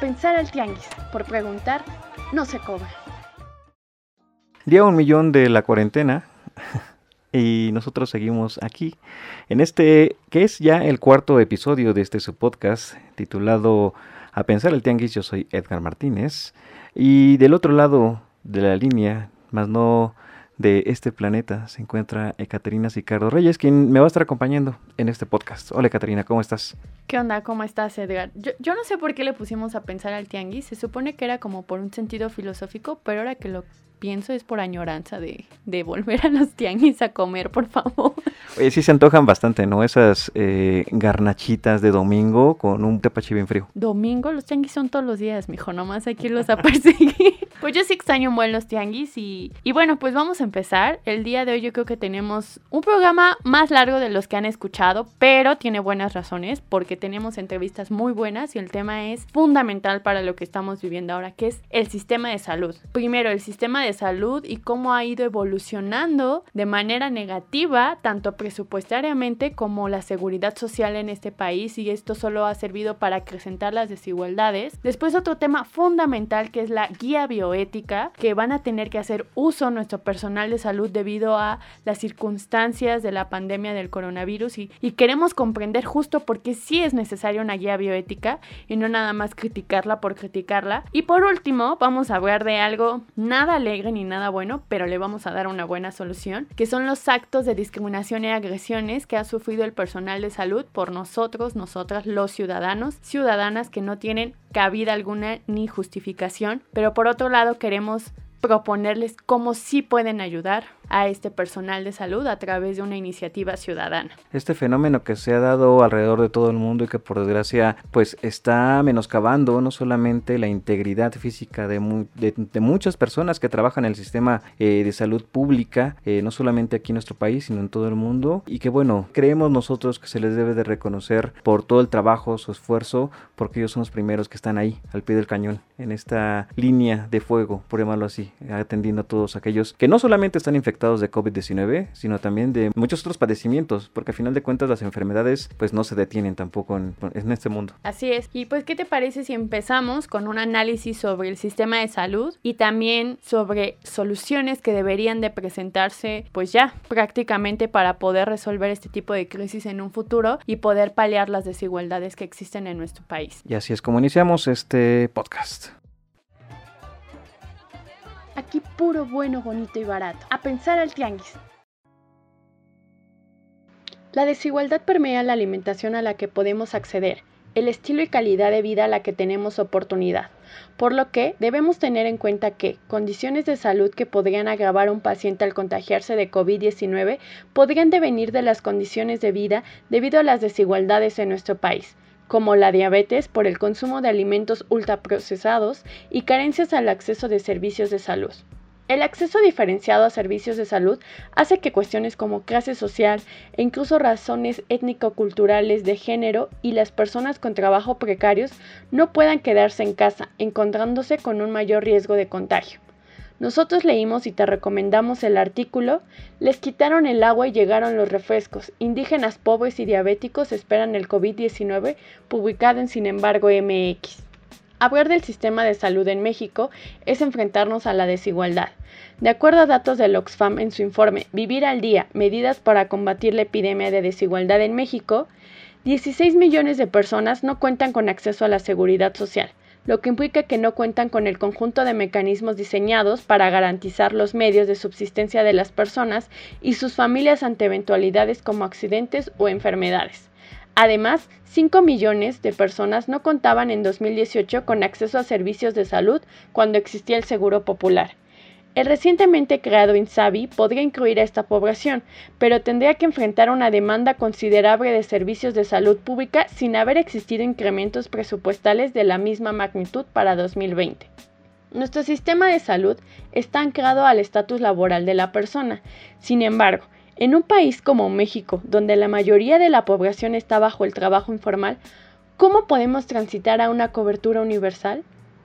pensar al tianguis, por preguntar, no se cobra. Día un millón de la cuarentena y nosotros seguimos aquí en este que es ya el cuarto episodio de este su podcast titulado A pensar el tianguis. Yo soy Edgar Martínez y del otro lado de la línea, más no de este planeta, se encuentra Ekaterina Sicardo Reyes, quien me va a estar acompañando en este podcast. Hola Ekaterina, ¿cómo estás? ¿Qué onda? ¿Cómo estás, Edgar? Yo, yo no sé por qué le pusimos a pensar al tianguis, se supone que era como por un sentido filosófico, pero ahora que lo pienso es por añoranza de, de volver a los tianguis a comer, por favor. Oye, sí se antojan bastante, ¿no? Esas eh, garnachitas de domingo con un tepache bien frío. Domingo, los tianguis son todos los días, mijo, nomás hay que irlos a perseguir. pues yo sí extraño muy los tianguis y, y bueno, pues vamos a empezar. El día de hoy yo creo que tenemos un programa más largo de los que han escuchado, pero tiene buenas razones porque tenemos entrevistas muy buenas y el tema es fundamental para lo que estamos viviendo ahora, que es el sistema de salud. Primero, el sistema de salud y cómo ha ido evolucionando de manera negativa, tanto presupuestariamente como la seguridad social en este país y esto solo ha servido para acrecentar las desigualdades. Después otro tema fundamental que es la guía bioética, que van a tener que hacer uso nuestro personal de salud debido a las circunstancias de la pandemia del coronavirus y, y queremos comprender justo por qué sí es necesaria una guía bioética y no nada más criticarla por criticarla. Y por último, vamos a hablar de algo nada ni nada bueno, pero le vamos a dar una buena solución, que son los actos de discriminación y agresiones que ha sufrido el personal de salud por nosotros, nosotras, los ciudadanos, ciudadanas que no tienen cabida alguna ni justificación, pero por otro lado queremos proponerles cómo sí pueden ayudar a este personal de salud a través de una iniciativa ciudadana. Este fenómeno que se ha dado alrededor de todo el mundo y que por desgracia pues está menoscabando no solamente la integridad física de, de, muchas personas que trabajan en el sistema eh, de salud pública, eh, no solamente aquí en nuestro país, sino en todo el mundo y que bueno, creemos nosotros que se les debe de reconocer por todo el trabajo, su esfuerzo, porque ellos son los primeros que están ahí al pie del cañón, en esta línea de fuego, por llamarlo así, atendiendo a todos aquellos que no solamente están infectados, de COVID-19, sino también de muchos otros padecimientos, porque al final de cuentas las enfermedades pues no se detienen tampoco en, en este mundo. Así es. Y pues, ¿qué te parece si empezamos con un análisis sobre el sistema de salud y también sobre soluciones que deberían de presentarse pues ya prácticamente para poder resolver este tipo de crisis en un futuro y poder paliar las desigualdades que existen en nuestro país? Y así es como iniciamos este podcast. Aquí puro bueno, bonito y barato. A pensar al tianguis. La desigualdad permea la alimentación a la que podemos acceder, el estilo y calidad de vida a la que tenemos oportunidad, por lo que debemos tener en cuenta que condiciones de salud que podrían agravar a un paciente al contagiarse de COVID-19 podrían devenir de las condiciones de vida debido a las desigualdades en nuestro país, como la diabetes por el consumo de alimentos ultraprocesados y carencias al acceso de servicios de salud. El acceso diferenciado a servicios de salud hace que cuestiones como clase social e incluso razones étnico-culturales de género y las personas con trabajo precarios no puedan quedarse en casa, encontrándose con un mayor riesgo de contagio. Nosotros leímos y te recomendamos el artículo Les quitaron el agua y llegaron los refrescos. Indígenas pobres y diabéticos esperan el COVID-19, publicado en Sin embargo MX. Hablar del sistema de salud en México es enfrentarnos a la desigualdad. De acuerdo a datos del Oxfam en su informe Vivir al Día, medidas para combatir la epidemia de desigualdad en México, 16 millones de personas no cuentan con acceso a la seguridad social lo que implica que no cuentan con el conjunto de mecanismos diseñados para garantizar los medios de subsistencia de las personas y sus familias ante eventualidades como accidentes o enfermedades. Además, 5 millones de personas no contaban en 2018 con acceso a servicios de salud cuando existía el Seguro Popular. El recientemente creado INSABI podría incluir a esta población, pero tendría que enfrentar una demanda considerable de servicios de salud pública sin haber existido incrementos presupuestales de la misma magnitud para 2020. Nuestro sistema de salud está anclado al estatus laboral de la persona. Sin embargo, en un país como México, donde la mayoría de la población está bajo el trabajo informal, ¿cómo podemos transitar a una cobertura universal?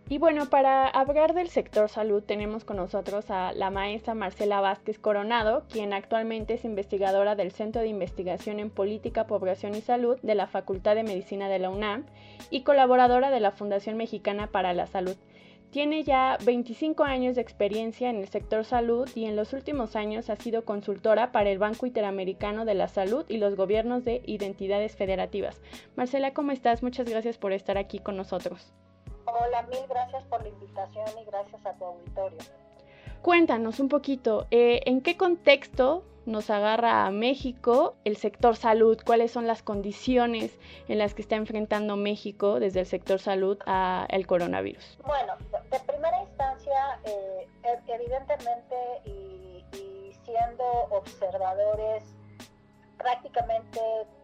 Y bueno, para hablar del sector salud tenemos con nosotros a la maestra Marcela Vázquez Coronado, quien actualmente es investigadora del Centro de Investigación en Política, Población y Salud de la Facultad de Medicina de la UNAM y colaboradora de la Fundación Mexicana para la Salud. Tiene ya 25 años de experiencia en el sector salud y en los últimos años ha sido consultora para el Banco Interamericano de la Salud y los gobiernos de identidades federativas. Marcela, ¿cómo estás? Muchas gracias por estar aquí con nosotros. Hola, mil gracias por la invitación y gracias a tu auditorio. Cuéntanos un poquito, eh, ¿en qué contexto nos agarra a México el sector salud? ¿Cuáles son las condiciones en las que está enfrentando México desde el sector salud al coronavirus? Bueno, de primera instancia, eh, evidentemente y, y siendo observadores prácticamente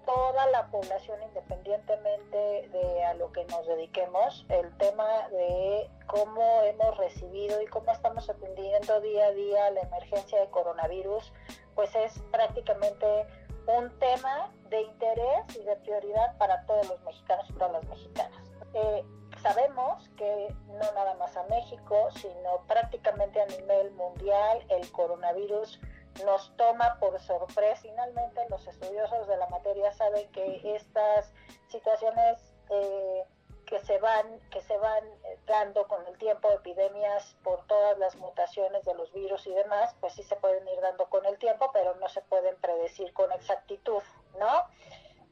toda la población independientemente de a lo que nos dediquemos, el tema de cómo hemos recibido y cómo estamos atendiendo día a día la emergencia de coronavirus, pues es prácticamente un tema de interés y de prioridad para todos los mexicanos y todas las mexicanas. Eh, sabemos que no nada más a México, sino prácticamente a nivel mundial el coronavirus nos toma por sorpresa. Finalmente, los estudiosos de la materia saben que estas situaciones eh, que se van que se van dando con el tiempo, epidemias por todas las mutaciones de los virus y demás, pues sí se pueden ir dando con el tiempo, pero no se pueden predecir con exactitud, ¿no?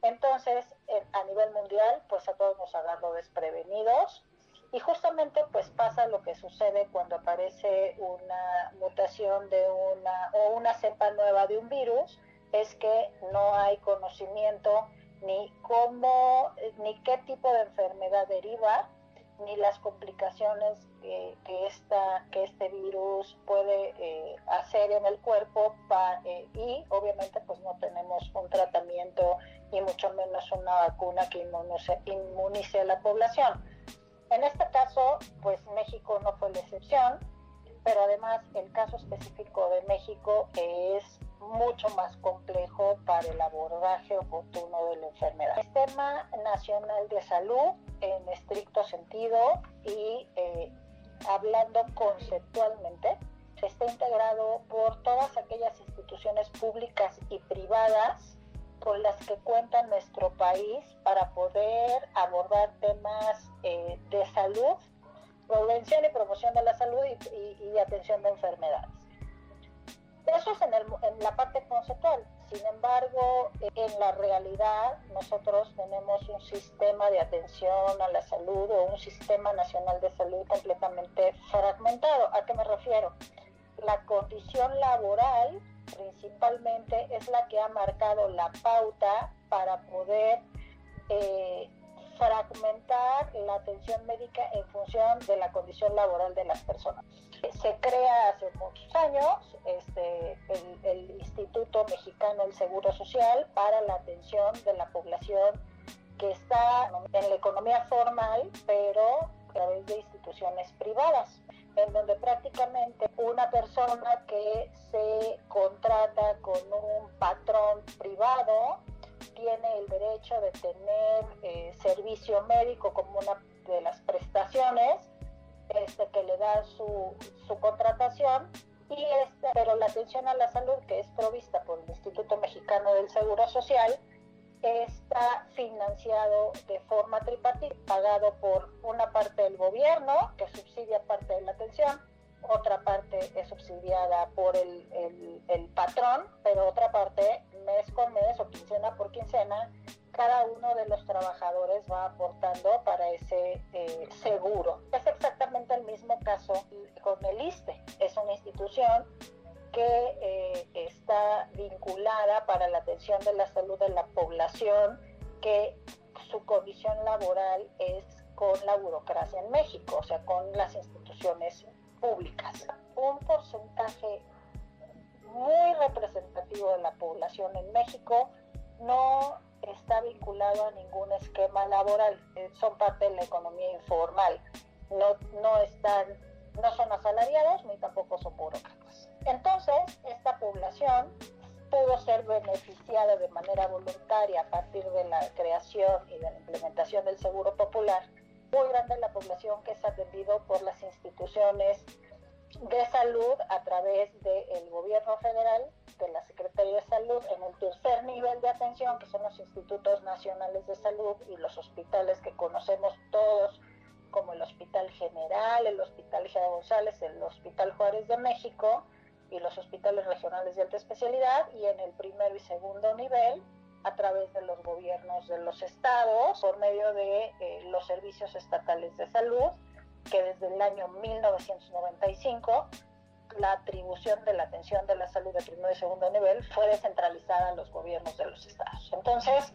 Entonces, a nivel mundial, pues a todos nos agarro desprevenidos y justamente pues pasa lo que sucede cuando aparece una mutación de una o una cepa nueva de un virus, es que no hay conocimiento ni cómo, ni qué tipo de enfermedad deriva, ni las complicaciones que, esta, que este virus puede eh, hacer en el cuerpo eh, y obviamente pues no tenemos un tratamiento y mucho menos una vacuna que inmunice, inmunice a la población. En este caso, pues México no fue la excepción, pero además el caso específico de México es mucho más complejo para el abordaje oportuno de la enfermedad. El Sistema Nacional de Salud, en estricto sentido y eh, hablando conceptualmente, está integrado por todas aquellas instituciones públicas y privadas con las que cuenta nuestro país para poder abordar temas eh, de salud, prevención y promoción de la salud y, atención de enfermedades. Eso es en, en, la parte conceptual. Sin embargo, en la realidad nosotros tenemos un sistema de atención a la salud o un sistema nacional de salud completamente fragmentado. ¿A qué me refiero? La condición laboral principalmente es la que ha marcado la pauta para poder eh, fragmentar la atención médica en función de la condición laboral de las personas. Se crea hace muchos años este, el, el Instituto Mexicano del Seguro Social para la atención de la población que está en la economía formal, pero a través de instituciones privadas en donde prácticamente una persona que se contrata con un patrón privado tiene el derecho de tener eh, servicio médico como una de las prestaciones este, que le da su, su contratación y este, pero la atención a la salud que es provista por el Instituto Mexicano del Seguro Social está financiado de forma tripartita, pagado por una parte del gobierno, que subsidia parte de la atención, otra parte es subsidiada por el, patrón, pero otra parte, mes con mes o quincena por quincena, cada uno de los trabajadores va aportando para ese eh, seguro. Es exactamente el mismo caso con el ISTE. Es una institución que eh, está vinculada para la atención de la salud de la población, que su condición laboral es con la burocracia en México, o sea, con las instituciones públicas. Un porcentaje muy representativo de la población en México no está vinculado a ningún esquema laboral, eh, son parte de la economía informal, no, no están no son asalariados ni tampoco son burócratas. Entonces, esta población pudo ser beneficiada de manera voluntaria a partir de la creación y de la implementación del Seguro Popular. Muy grande la población que es atendido por las instituciones de salud a través del gobierno federal, de la Secretaría de Salud, en el tercer nivel de atención, que son los institutos nacionales de salud y los hospitales que conocemos todos, como el Hospital General, el Hospital General González, el Hospital Juárez de México y los hospitales regionales de alta especialidad, y en el primero y segundo nivel, a través de los gobiernos de los estados, por medio de eh, los servicios estatales de salud, que desde el año 1995 la atribución de la atención de la salud de primer y segundo nivel fue descentralizada a los gobiernos de los estados. Entonces,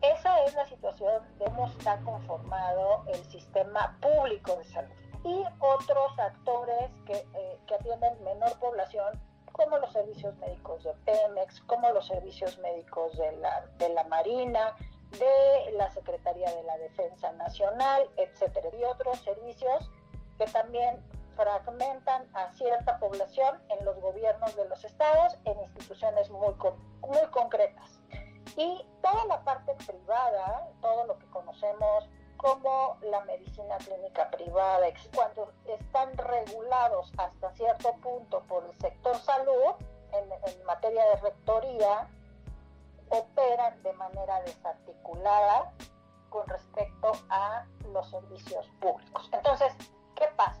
esa es la situación de cómo está conformado el sistema público de salud. Y otros actores que, eh, que atienden menor población, como los servicios médicos de Pemex, como los servicios médicos de la, de la Marina, de la Secretaría de la Defensa Nacional, etcétera, y otros servicios que también fragmentan a cierta población en los gobiernos de los estados, en instituciones muy, muy concretas. Y toda la parte privada, todo lo que conocemos como la medicina clínica privada, cuando están regulados hasta cierto punto por el sector salud, en, materia de rectoría, operan de manera desarticulada con respecto a los servicios públicos. Entonces, ¿qué pasa?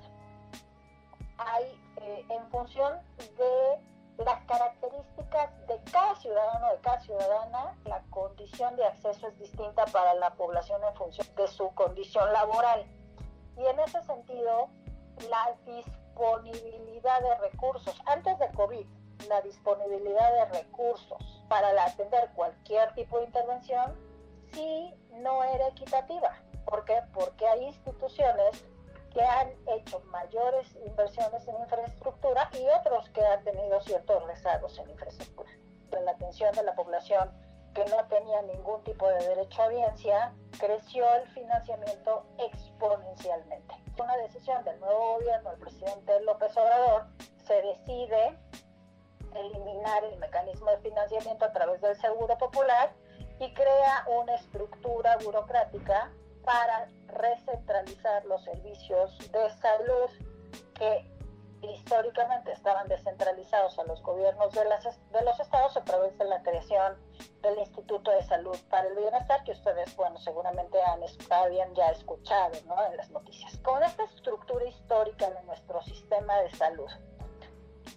Hay, eh, en función de las características de cada ciudadano, de cada ciudadana, la condición de acceso es distinta para la población en función de su condición laboral. Y en ese sentido, la disponibilidad de recursos, antes de COVID, la disponibilidad de recursos para atender cualquier tipo de intervención si no era equitativa. ¿Por qué? Porque hay instituciones que han hecho mayores inversiones en infraestructura y otros que han tenido ciertos rezagos en infraestructura. La atención de la población que no tenía ningún tipo de derecho a audiencia, creció el financiamiento exponencialmente. Una decisión del nuevo gobierno, el presidente López Obrador, se decide eliminar el mecanismo de financiamiento a través del Seguro Popular y crea una estructura burocrática para recentralizar los servicios de salud que históricamente estaban descentralizados a los gobiernos de, las, de los estados a través de la creación del Instituto de Salud para el Bienestar, que ustedes, bueno, seguramente han, habían ya escuchado ¿no? en las noticias. Con esta estructura histórica de nuestro sistema de salud,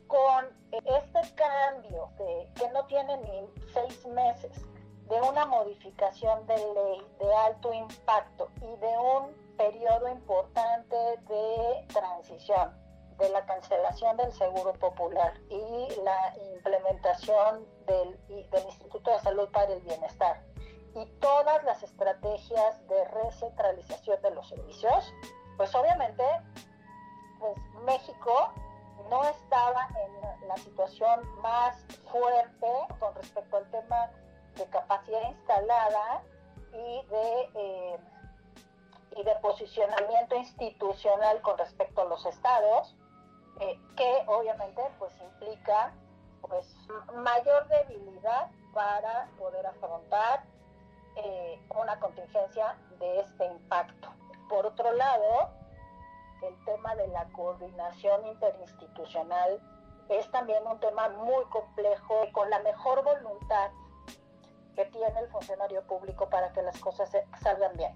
con este cambio que no tiene ni seis meses de una modificación de ley de alto impacto y de un periodo importante de transición de la cancelación del Seguro Popular y la implementación del, del Instituto de Salud para el Bienestar y todas las estrategias de recentralización de los servicios, pues obviamente pues México no estaba en la situación más fuerte con respecto al tema de capacidad instalada y de, eh, y de posicionamiento institucional con respecto a los estados, eh, que obviamente pues implica pues mayor debilidad para poder afrontar eh, una contingencia de este impacto. Por otro lado, el tema de la coordinación interinstitucional es también un tema muy complejo, con la mejor voluntad que tiene el funcionario público para que las cosas salgan bien,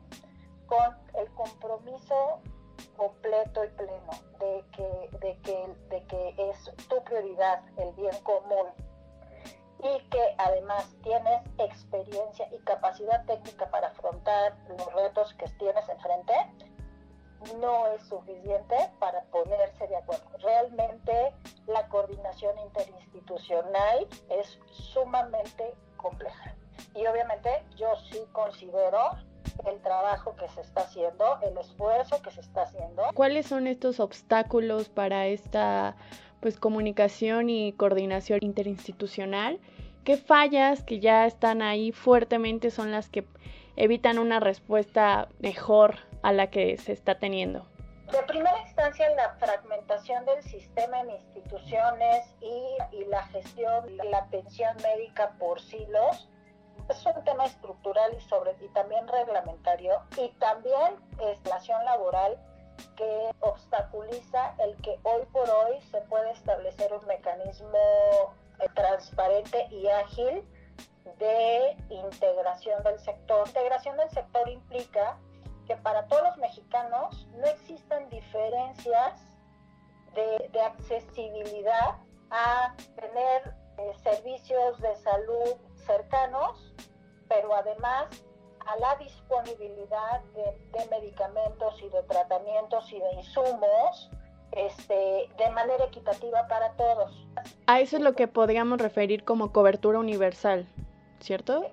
con el compromiso completo y pleno de que, es tu prioridad el bien común y que además tienes experiencia y capacidad técnica para afrontar los retos que tienes enfrente, no es suficiente para ponerse de acuerdo. Realmente la coordinación interinstitucional es sumamente compleja. Y obviamente yo sí considero el trabajo que se está haciendo, el esfuerzo que se está haciendo. ¿Cuáles son estos obstáculos para esta pues comunicación y coordinación interinstitucional? ¿Qué fallas que ya están ahí fuertemente son las que evitan una respuesta mejor a la que se está teniendo? De primera instancia, la fragmentación del sistema en instituciones y, y la gestión, la atención médica por silos es un tema estructural y sobre y también reglamentario y también es relación laboral que obstaculiza el que hoy por hoy se puede establecer un mecanismo eh, transparente y ágil de integración del sector. Integración del sector implica que para todos los mexicanos no existen diferencias de, de accesibilidad a tener eh, servicios de salud cercanos, pero además a la disponibilidad de, medicamentos y de tratamientos y de insumos este, de manera equitativa para todos. A eso es lo que podríamos referir como cobertura universal, ¿cierto?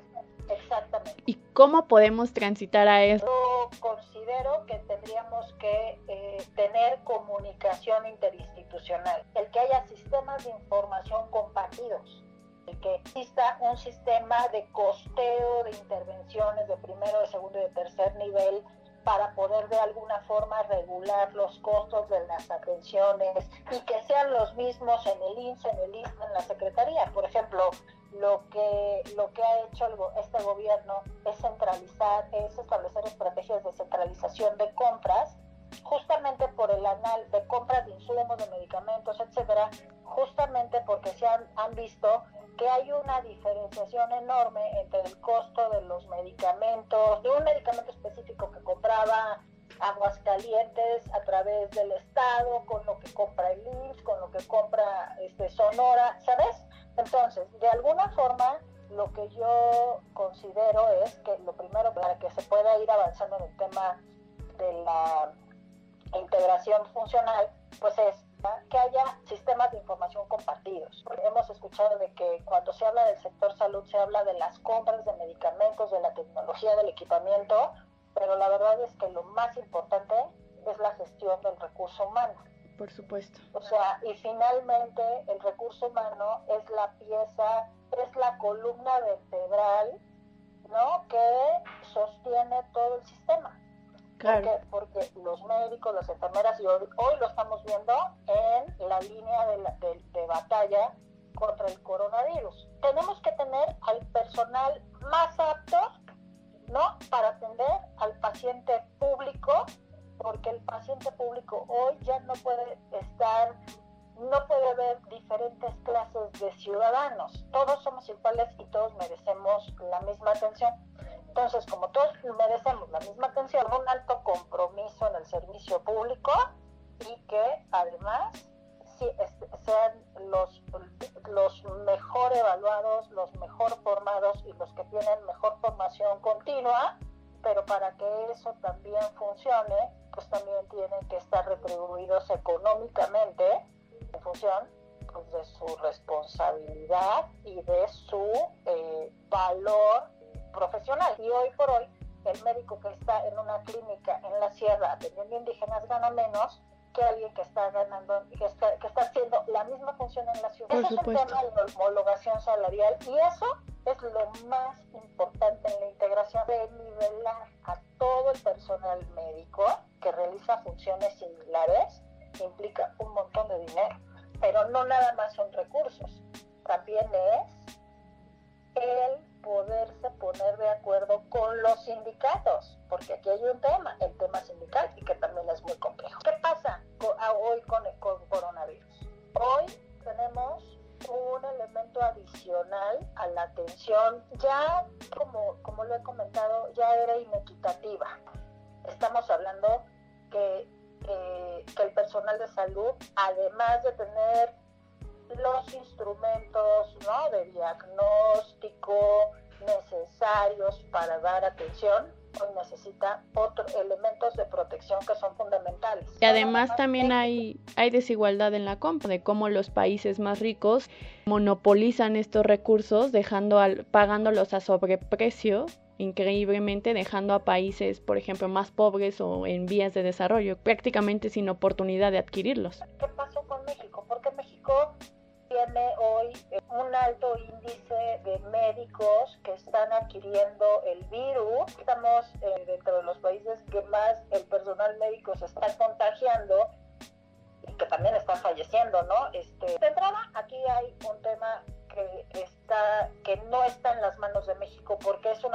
Exactamente. ¿Y cómo podemos transitar a eso? Yo considero que tendríamos que eh, tener comunicación interinstitucional, el que haya sistemas de información compartidos que exista un sistema de costeo de intervenciones de primero, de segundo y de tercer nivel para poder de alguna forma regular los costos de las atenciones y que sean los mismos en el INSS, en el INSS, en la Secretaría. Por ejemplo, lo que, lo que ha hecho este gobierno es centralizar, es establecer estrategias de centralización de compras justamente por el anal de compras de insumos, de medicamentos, etcétera, justamente porque se han, han visto que hay una diferenciación enorme entre el costo de los medicamentos, de un medicamento específico que compraba Aguascalientes a través del Estado, con lo que compra el IMSS, con lo que compra este, Sonora, ¿sabes? Entonces, de alguna forma, lo que yo considero es que lo primero para que se pueda ir avanzando en el tema de la integración funcional, pues es que haya sistemas de información compartidos. Hemos escuchado de que cuando se habla del sector salud se habla de las compras de medicamentos, de la tecnología, del equipamiento, pero la verdad es que lo más importante es la gestión del recurso humano. Por supuesto. O sea, y finalmente el recurso humano es la pieza, es la columna vertebral, ¿no? Que sostiene todo el sistema. Porque, porque los médicos, las enfermeras, y hoy, lo estamos viendo en la línea de, de, batalla contra el coronavirus. Tenemos que tener al personal más apto, ¿no? Para atender al paciente público, porque el paciente público hoy ya no puede estar, no puede haber diferentes clases de ciudadanos. Todos somos iguales y todos merecemos la misma atención. Entonces, como todos merecemos la misma atención, un alto compromiso en el servicio público y que además este, sean los, los mejor evaluados, los mejor formados y los que tienen mejor formación continua, pero para que eso también funcione, pues también tienen que estar retribuidos económicamente en función pues, de su responsabilidad y de su eh, valor profesional. Y hoy por hoy, el médico que está en una clínica en la sierra atendiendo indígenas gana menos que alguien que está ganando, que está, que está haciendo la misma función en la ciudad. eso es un tema de homologación salarial y eso es lo más importante en la integración de nivelar a todo el personal médico que realiza funciones similares implica un montón de dinero, pero no nada más son recursos, también es el poderse poner de acuerdo con los sindicatos, porque aquí hay un tema, el tema sindical, y que también es muy complejo. ¿Qué pasa hoy con el coronavirus? Hoy tenemos un elemento adicional a la atención, ya como, como lo he comentado, ya era inequitativa. Estamos hablando que, que el personal de salud, además de tener los instrumentos ¿no? de diagnóstico necesarios para dar atención, hoy necesita otros elementos de protección que son fundamentales. Y además también hay, hay desigualdad en la compra, de cómo los países más ricos monopolizan estos recursos, dejando al, pagándolos a sobreprecio increíblemente dejando a países, por ejemplo, más pobres o en vías de desarrollo, prácticamente sin oportunidad de adquirirlos. ¿Qué pasó con México? Porque México tiene hoy eh, un alto índice de médicos que están adquiriendo el virus. Estamos eh, dentro de los países que más el personal médico se está contagiando y que también están falleciendo, ¿no? Este, de entrada, aquí hay un tema que está que no está en las manos de México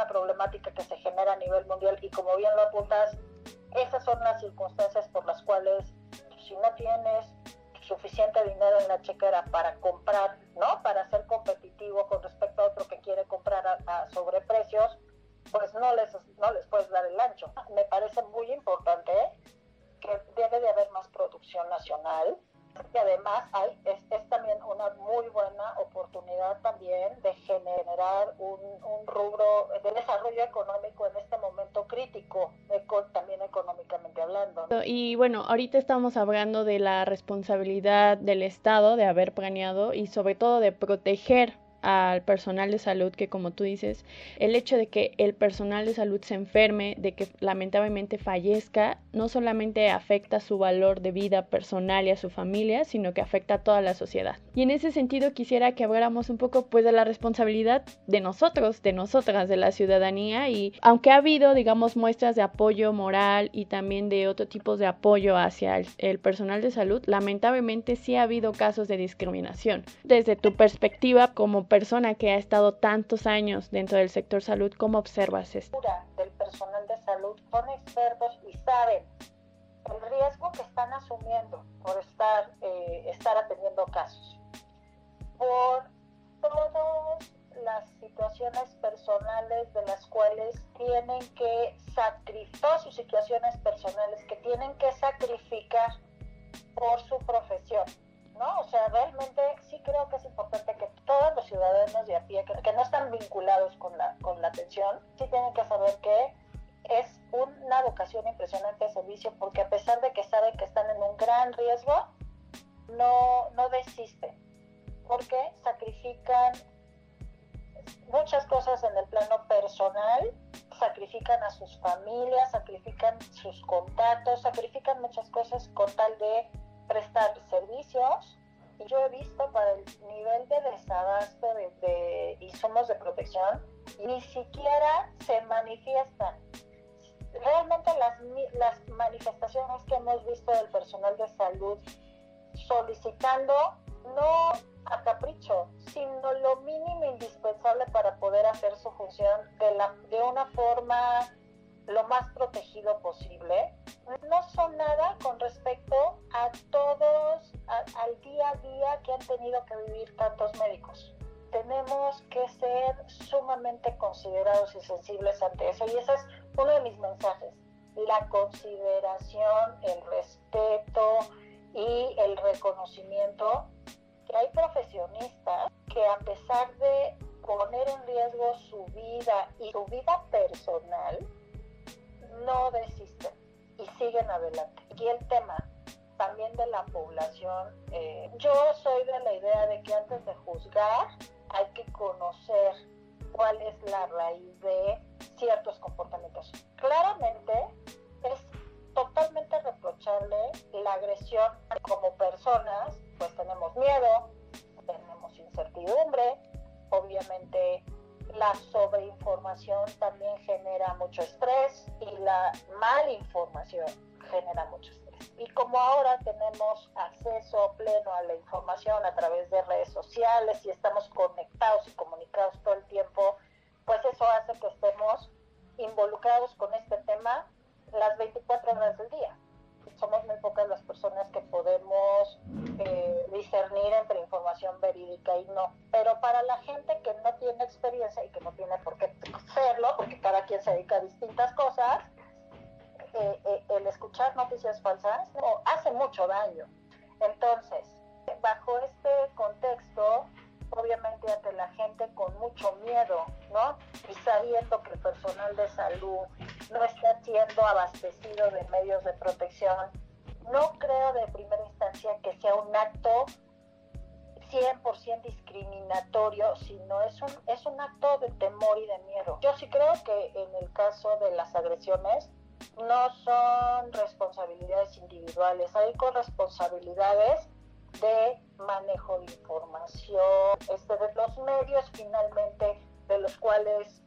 problemática que se genera a nivel mundial y como bien lo apuntas, esas son las circunstancias por las cuales si no tienes suficiente dinero en la chequera para comprar, ¿no? Para ser competitivo con respecto a otro que quiere comprar a, sobreprecios, pues no les, no les puedes dar el ancho. Me parece muy importante que debe de haber más producción nacional, y además hay, es, es, también una muy buena oportunidad también de generar un, un rubro de desarrollo económico en este momento crítico, también económicamente hablando. Y bueno, ahorita estamos hablando de la responsabilidad del Estado de haber planeado y sobre todo de proteger al personal de salud que como tú dices, el hecho de que el personal de salud se enferme, de que lamentablemente fallezca, no solamente afecta su valor de vida personal y a su familia, sino que afecta a toda la sociedad. Y en ese sentido quisiera que habláramos un poco pues de la responsabilidad de nosotros, de nosotras, de la ciudadanía y aunque ha habido digamos muestras de apoyo moral y también de otro tipo de apoyo hacia el, el personal de salud, lamentablemente sí ha habido casos de discriminación. Desde tu perspectiva como persona que ha estado tantos años dentro del sector salud, ¿cómo observas esto? Del personal de salud son expertos y saben el riesgo que están asumiendo por estar, eh, estar atendiendo casos, por todas las situaciones personales de las cuales tienen que sacrificar, sus situaciones personales que tienen que sacrificar por su profesión ¿no? O sea, realmente sí creo que es importante que todos los ciudadanos de a pie que, no están vinculados con la, con la atención, sí tienen que saber que es una vocación impresionante de servicio porque a pesar de que saben que están en un gran riesgo, no, no desisten, porque sacrifican muchas cosas en el plano personal, sacrifican a sus familias, sacrifican sus contactos, sacrifican muchas cosas con tal de prestar servicios. Y yo he visto para el nivel de desabasto de, insumos de protección, ni siquiera se manifiestan. Realmente las, las manifestaciones que hemos visto del personal de salud solicitando no a capricho, sino lo mínimo indispensable para poder hacer su función de, la, de una forma lo más protegido posible, no son nada con respecto a todos, al día a día que han tenido que vivir tantos médicos. Tenemos que ser sumamente considerados y sensibles ante eso. Y ese es uno de mis mensajes. La consideración, el respeto y el reconocimiento que hay profesionistas que a pesar de poner en riesgo su vida y su vida personal, no desisten y siguen adelante. Y el tema también de la población, eh, yo soy de la idea de que antes de juzgar hay que conocer cuál es la raíz de ciertos comportamientos. Claramente es totalmente reprochable la agresión como personas, pues tenemos miedo, tenemos incertidumbre, obviamente la sobreinformación también genera mucho estrés y la malinformación genera mucho estrés. Y como ahora tenemos acceso pleno a la información a través de redes sociales y estamos conectados y comunicados todo el tiempo, pues eso hace que estemos involucrados con este tema las 24 horas del día somos muy pocas las personas que podemos eh, discernir entre información verídica y no. Pero para la gente que no tiene experiencia y que no tiene por qué hacerlo, porque cada quien se dedica a distintas cosas, eh, eh, el escuchar noticias falsas hace mucho daño. Entonces, bajo este contexto, obviamente ante la gente con mucho miedo, ¿no? Y sabiendo que el personal de salud no está siendo abastecido de medios de protección, no creo de primera instancia que sea un acto 100% discriminatorio, sino es un, es un acto de temor y de miedo. Yo sí creo que en el caso de las agresiones no son responsabilidades individuales, hay corresponsabilidades de manejo de información, este, de los medios finalmente de los cuales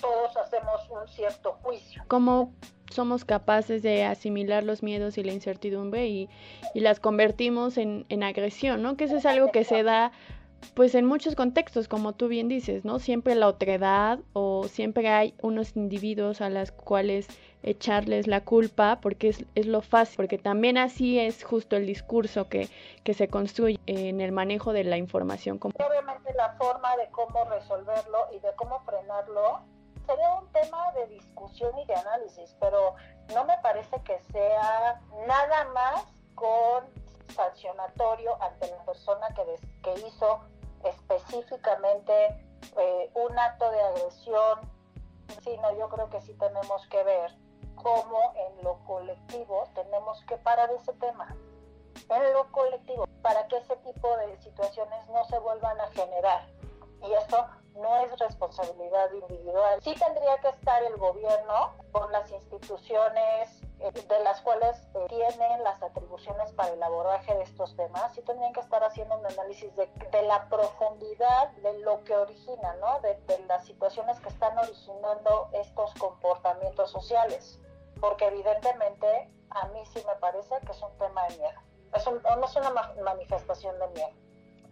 todos hacemos un cierto juicio. ¿Cómo somos capaces de asimilar los miedos y la incertidumbre y, y las convertimos en, en, agresión, ¿no? Que eso es algo que se da pues en muchos contextos, como tú bien dices, ¿no? Siempre la otredad o siempre hay unos individuos a los cuales echarles la culpa porque es, es, lo fácil, porque también así es justo el discurso que, que se construye en el manejo de la información. Obviamente la forma de cómo resolverlo y de cómo frenarlo sería un tema de discusión y de análisis, pero no me parece que sea nada más con sancionatorio ante la persona que, que hizo específicamente eh, un acto de agresión, sino yo creo que sí tenemos que ver cómo en lo colectivo tenemos que parar ese tema. En lo colectivo, para que ese tipo de situaciones no se vuelvan a generar. Y eso no es responsabilidad individual. Sí tendría que estar el gobierno con las instituciones eh, de las cuales eh, tienen las atribuciones para el abordaje de estos temas, sí tendrían que estar haciendo un análisis de, la profundidad de lo que origina, ¿no? De, las situaciones que están originando estos comportamientos sociales, porque evidentemente a mí sí me parece que es un tema de miedo, es un, no es una manifestación de miedo.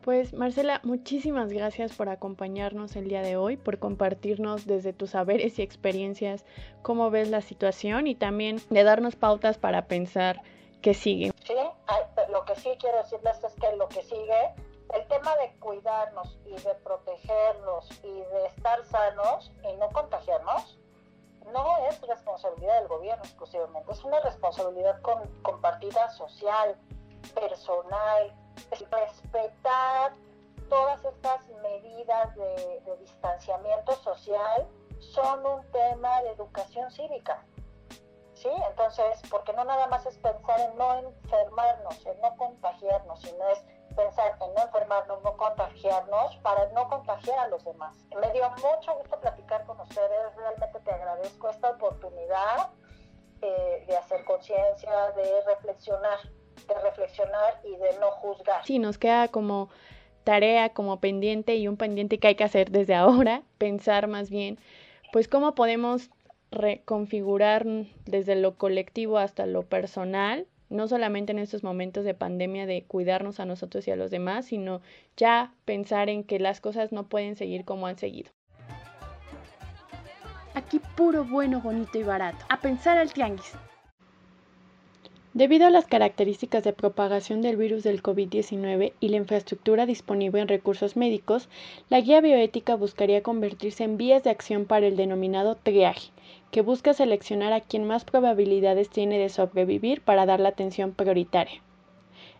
Pues Marcela, muchísimas gracias por acompañarnos el día de hoy, por compartirnos desde tus saberes y experiencias cómo ves la situación y también de darnos pautas para pensar qué sigue. Sí, lo que sí quiero decirles es que lo que sigue, el tema de cuidarnos y de protegernos y de estar sanos y no contagiarnos, no es responsabilidad del gobierno exclusivamente, es una responsabilidad con, compartida social, personal, respetar todas estas medidas de, distanciamiento social son un tema de educación cívica. ¿Sí? Entonces, porque no nada más es pensar en no enfermarnos, en no contagiarnos, sino es pensar en no enfermarnos, no contagiarnos para no contagiar a los demás. Me dio mucho gusto platicar con ustedes, realmente te eh, de hacer conciencia, de reflexionar de reflexionar y de no juzgar. Sí, nos queda como tarea, como pendiente y un pendiente que hay que hacer desde ahora, pensar más bien, pues cómo podemos reconfigurar desde lo colectivo hasta lo personal, no solamente en estos momentos de pandemia de cuidarnos a nosotros y a los demás, sino ya pensar en que las cosas no pueden seguir como han seguido. Aquí puro bueno, bonito y barato. A pensar al tianguis. Debido a las características de propagación del virus del COVID-19 y la infraestructura disponible en recursos médicos, la guía bioética buscaría convertirse en vías de acción para el denominado triaje, que busca seleccionar a quien más probabilidades tiene de sobrevivir para dar la atención prioritaria.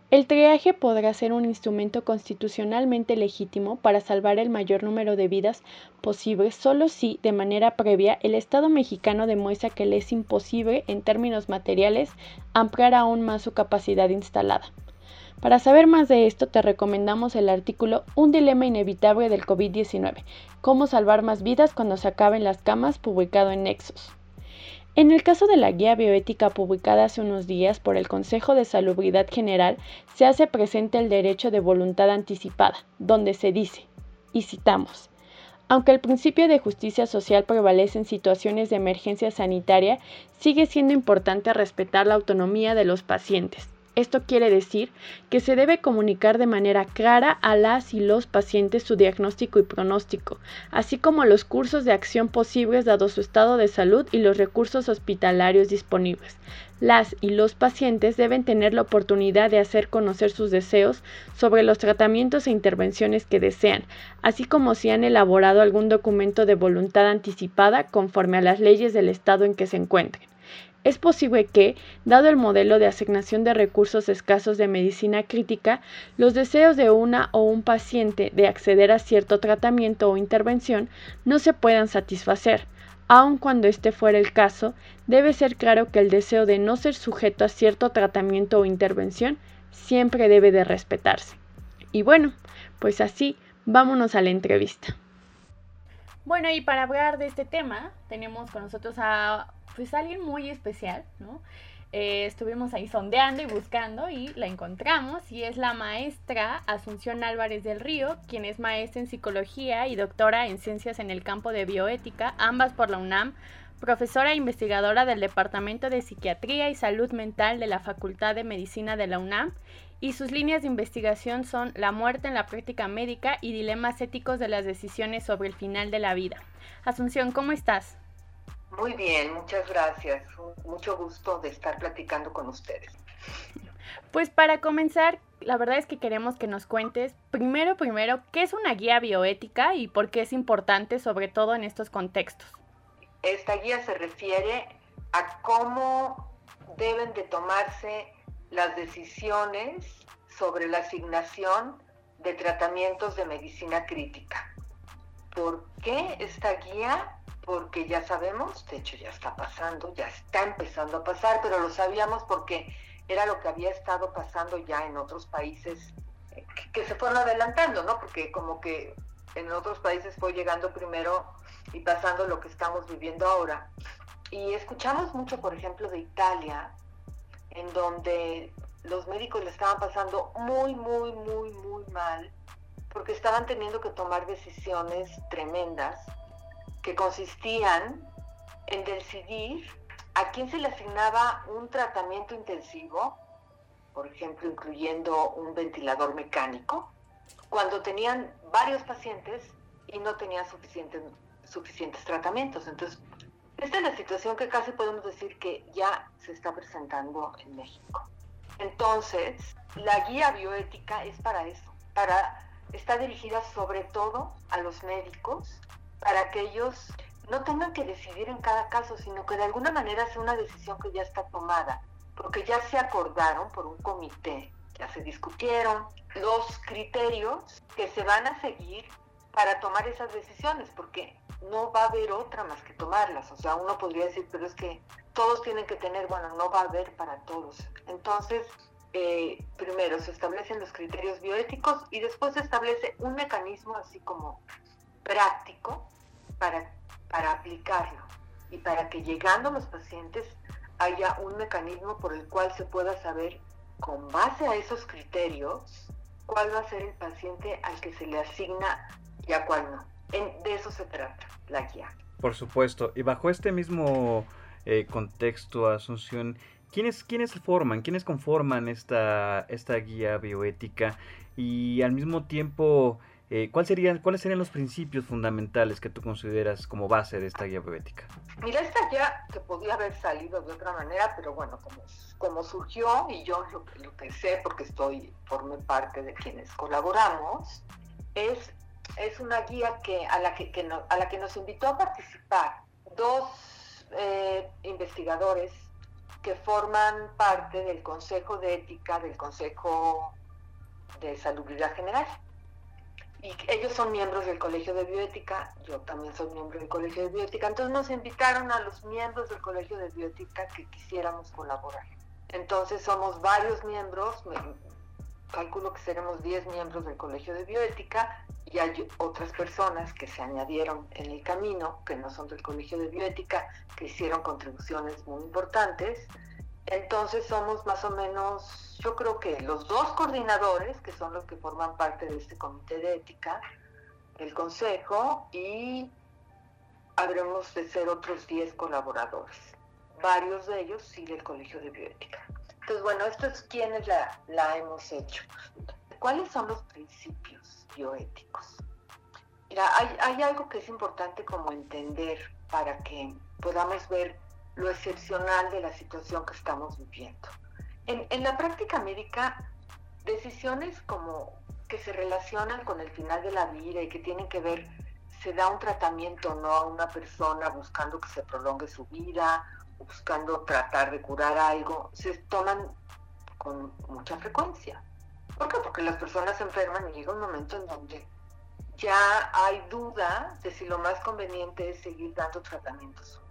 El triaje podrá ser un instrumento constitucionalmente legítimo para salvar el mayor número de vidas posibles solo si, de manera previa, el Estado mexicano demuestra que le es imposible, en términos materiales, ampliar aún más su capacidad instalada. Para saber más de esto, te recomendamos el artículo Un dilema inevitable del COVID-19, cómo salvar más vidas cuando se acaben las camas, publicado en Nexos. En el caso de la guía bioética publicada hace unos días por el Consejo de Salubridad General, se hace presente el derecho de voluntad anticipada, donde se dice, y citamos, aunque el principio de justicia social prevalece en situaciones de emergencia sanitaria, sigue siendo importante respetar la autonomía de los pacientes. Esto quiere decir que se debe comunicar de manera clara a las y los pacientes su diagnóstico y pronóstico, así como los cursos de acción posibles dado su estado de salud y los recursos hospitalarios disponibles. Las y los pacientes deben tener la oportunidad de hacer conocer sus deseos sobre los tratamientos e intervenciones que desean, así como si han elaborado algún documento de voluntad anticipada conforme a las leyes del estado en que se encuentren. Es posible que, dado el modelo de asignación de recursos escasos de medicina crítica, los deseos de una o un paciente de acceder a cierto tratamiento o intervención no se puedan satisfacer. Aun cuando este fuera el caso, debe ser claro que el deseo de no ser sujeto a cierto tratamiento o intervención siempre debe de respetarse. Y bueno, pues así, vámonos a la entrevista. Bueno, y para hablar de este tema, tenemos con nosotros a pues alguien muy especial, ¿no? Eh, estuvimos ahí sondeando y buscando y la encontramos y es la maestra Asunción Álvarez del Río, quien es maestra en psicología y doctora en ciencias en el campo de bioética, ambas por la UNAM, profesora e investigadora del Departamento de Psiquiatría y Salud Mental de la Facultad de Medicina de la UNAM y sus líneas de investigación son la muerte en la práctica médica y dilemas éticos de las decisiones sobre el final de la vida. Asunción, ¿cómo estás? Muy bien, muchas gracias. Mucho gusto de estar platicando con ustedes. Pues para comenzar, la verdad es que queremos que nos cuentes primero, primero, qué es una guía bioética y por qué es importante, sobre todo en estos contextos. Esta guía se refiere a cómo deben de tomarse las decisiones sobre la asignación de tratamientos de medicina crítica. ¿Por qué esta guía? Porque ya sabemos, de hecho ya está pasando, ya está empezando a pasar, pero lo sabíamos porque era lo que había estado pasando ya en otros países eh, que, se fueron adelantando, ¿no? Porque como que en otros países fue llegando primero y pasando lo que estamos viviendo ahora. Y escuchamos mucho, por ejemplo, de Italia, en donde los médicos le estaban pasando muy, muy, muy, muy mal, porque estaban teniendo que tomar decisiones tremendas que consistían en decidir a quién se le asignaba un tratamiento intensivo, por ejemplo, incluyendo un ventilador mecánico, cuando tenían varios pacientes y no tenían suficientes, tratamientos. Entonces, esta es la situación que casi podemos decir que ya se está presentando en México. Entonces, la guía bioética es para eso, para está dirigida sobre todo a los médicos, para que ellos no tengan que decidir en cada caso, sino que de alguna manera sea una decisión que ya está tomada, porque ya se acordaron por un comité, ya se discutieron los criterios que se van a seguir para tomar esas decisiones, porque no va a haber otra más que tomarlas. O sea, uno podría decir, pero es que todos tienen que tener, bueno, no va a haber para todos. Entonces, eh, primero se establecen los criterios bioéticos y después se establece un mecanismo así como práctico para para aplicarlo y para que llegando a los pacientes haya un mecanismo por el cual se pueda saber con base a esos criterios cuál va a ser el paciente al que se le asigna y a cuál no. de eso se trata la guía. Por supuesto, y bajo este mismo eh, contexto, Asunción, ¿quiénes, ¿quiénes forman, quiénes conforman esta, esta guía bioética y al mismo tiempo eh, ¿cuál serían, ¿Cuáles serían los principios fundamentales que tú consideras como base de esta guía bioética? Mira, esta guía que podía haber salido de otra manera, pero bueno, como, como surgió y yo lo, lo que sé, porque estoy, formé parte de quienes colaboramos, es, es una guía que, a, la que, a la que nos invitó a participar dos eh, investigadores que forman parte del Consejo de Ética del Consejo de Salubridad General y ellos son miembros del Colegio de Bioética, yo también soy miembro del Colegio de Bioética, entonces nos invitaron a los miembros del Colegio de Bioética que quisiéramos colaborar. Entonces somos varios miembros, calculo que seremos 10 miembros del Colegio de Bioética y hay otras personas que se añadieron en el camino, que no son del Colegio de Bioética, que hicieron contribuciones muy importantes. Entonces somos más o menos yo creo que los dos coordinadores, que son los que forman parte de este comité de ética, el consejo, y habremos de ser otros 10 colaboradores, varios de ellos sí del Colegio de Bioética. Entonces, bueno, esto es quienes la, la hemos hecho. ¿Cuáles son los principios bioéticos? Mira, hay, hay algo que es importante como entender para que podamos ver lo excepcional de la situación que estamos viviendo. En, la práctica médica, decisiones como que se relacionan con el final de la vida y que tienen que ver, se da un tratamiento o no a una persona buscando que se prolongue su vida, buscando tratar de curar algo, se toman con mucha frecuencia. ¿Por qué? Porque las personas se enferman y llega un momento en donde ya hay duda de si lo más conveniente es seguir dando tratamientos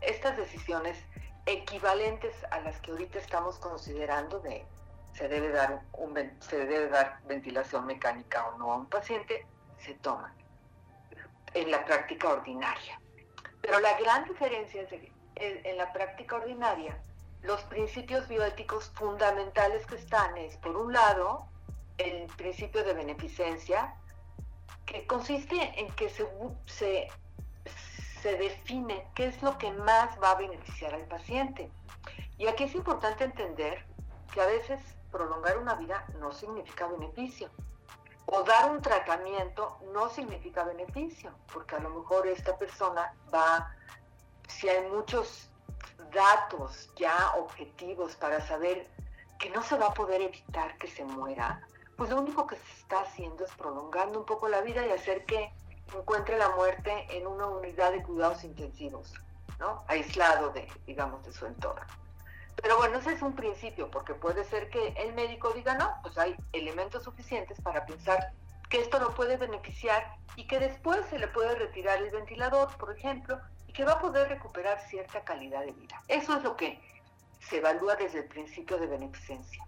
estas decisiones equivalentes a las que ahorita estamos considerando de se debe dar un, se debe dar ventilación mecánica o no a un paciente se toman en la práctica ordinaria. Pero la gran diferencia es que en la práctica ordinaria los principios bioéticos fundamentales que están es por un lado el principio de beneficencia que consiste en que se se define qué es lo que más va a beneficiar al paciente. Y aquí es importante entender que a veces prolongar una vida no significa beneficio. O dar un tratamiento no significa beneficio, porque a lo mejor esta persona va, si hay muchos datos ya objetivos para saber que no se va a poder evitar que se muera, pues lo único que se está haciendo es prolongando un poco la vida y hacer que encuentre la muerte en una unidad de cuidados intensivos, ¿no? Aislado de, digamos, de su entorno. Pero bueno, ese es un principio, porque puede ser que el médico diga, no, pues hay elementos suficientes para pensar que esto lo puede beneficiar y que después se le puede retirar el ventilador, por ejemplo, y que va a poder recuperar cierta calidad de vida. Eso es lo que se evalúa desde el principio de beneficencia.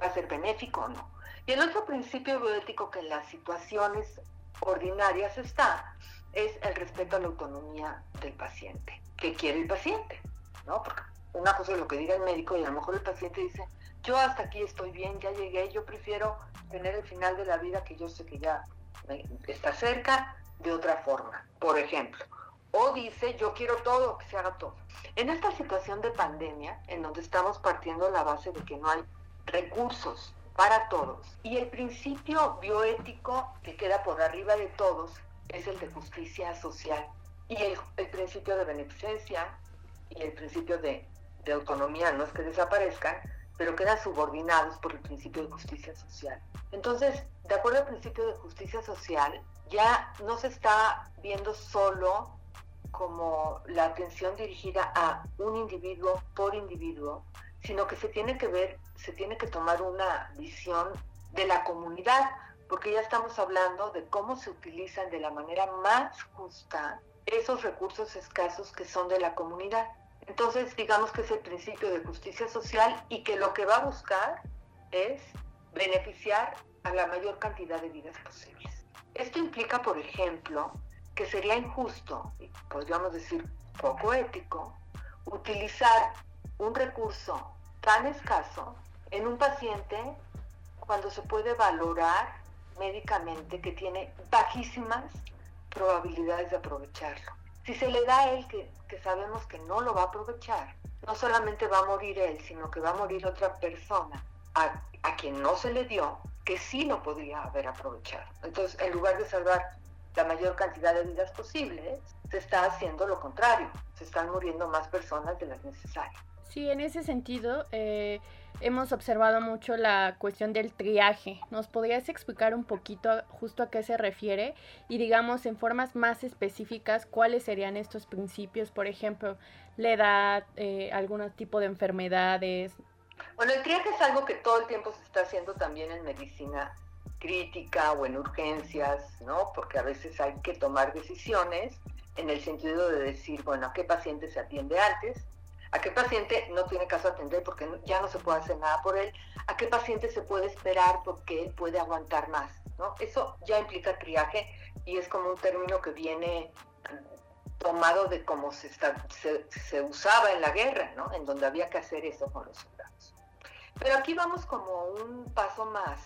¿Va a ser benéfico o no? Y el otro principio bioético que en las situaciones ordinarias está es el respeto a la autonomía del paciente. ¿Qué quiere el paciente? ¿No? Porque una cosa es lo que diga el médico y a lo mejor el paciente dice, yo hasta aquí estoy bien, ya llegué, yo prefiero tener el final de la vida que yo sé que ya está cerca de otra forma, por ejemplo. O dice, yo quiero todo, que se haga todo. En esta situación de pandemia, en donde estamos partiendo la base de que no hay recursos para todos, y el principio bioético que queda por arriba de todos es el de justicia social, y el, el principio de beneficencia y el principio de de autonomía no es que desaparezcan, pero quedan subordinados por el principio de justicia social. Entonces, de acuerdo al principio de justicia social, ya no se está viendo solo como la atención dirigida a un individuo por individuo, sino que se tiene que ver, se tiene que tomar una visión de la comunidad, porque ya estamos hablando de cómo se utilizan de la manera más justa esos recursos escasos que son de la comunidad. Entonces, digamos que es el principio de justicia social y que lo que va a buscar es beneficiar a la mayor cantidad de vidas posibles. Esto implica, por ejemplo, que sería injusto, podríamos decir poco ético, utilizar un recurso tan escaso en un paciente cuando se puede valorar médicamente que tiene bajísimas probabilidades de aprovecharlo. Si se le da a él que, sabemos que no lo va a aprovechar, no solamente va a morir él, sino que va a morir otra persona a, a quien no se le dio, que sí lo podría haber aprovechado. Entonces, en lugar de salvar la mayor cantidad de vidas posibles, se está haciendo lo contrario, se están muriendo más personas de las necesarias. Sí, en ese sentido, eh, hemos observado mucho la cuestión del triaje. ¿Nos podrías explicar un poquito justo a qué se refiere? Y digamos, en formas más específicas, cuáles serían estos principios, por ejemplo, la edad, eh, algún tipo de enfermedades. Bueno, el triaje es algo que todo el tiempo se está haciendo también en medicina crítica o en urgencias, ¿no? Porque a veces hay que tomar decisiones en el sentido de decir, bueno, ¿a qué paciente se atiende antes? A qué paciente no tiene caso atender porque ya no se puede hacer nada por él, a qué paciente se puede esperar porque él puede aguantar más, ¿no? Eso ya implica triaje y es como un término que viene tomado de cómo se, usaba en la guerra, ¿no? En donde había que hacer eso con los soldados. Pero aquí vamos como un paso más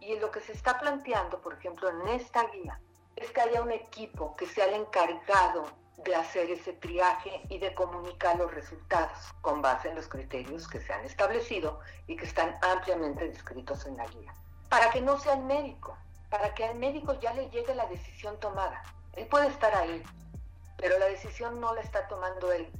y lo que se está planteando, por ejemplo, en esta guía, es que haya un equipo que sea el encargado de hacer ese triaje y de comunicar los resultados con base en los criterios que se han establecido y que están ampliamente descritos en la guía. Para que no sea el médico, para que al médico ya le llegue la decisión tomada. Él puede estar ahí, pero la decisión no la está tomando él,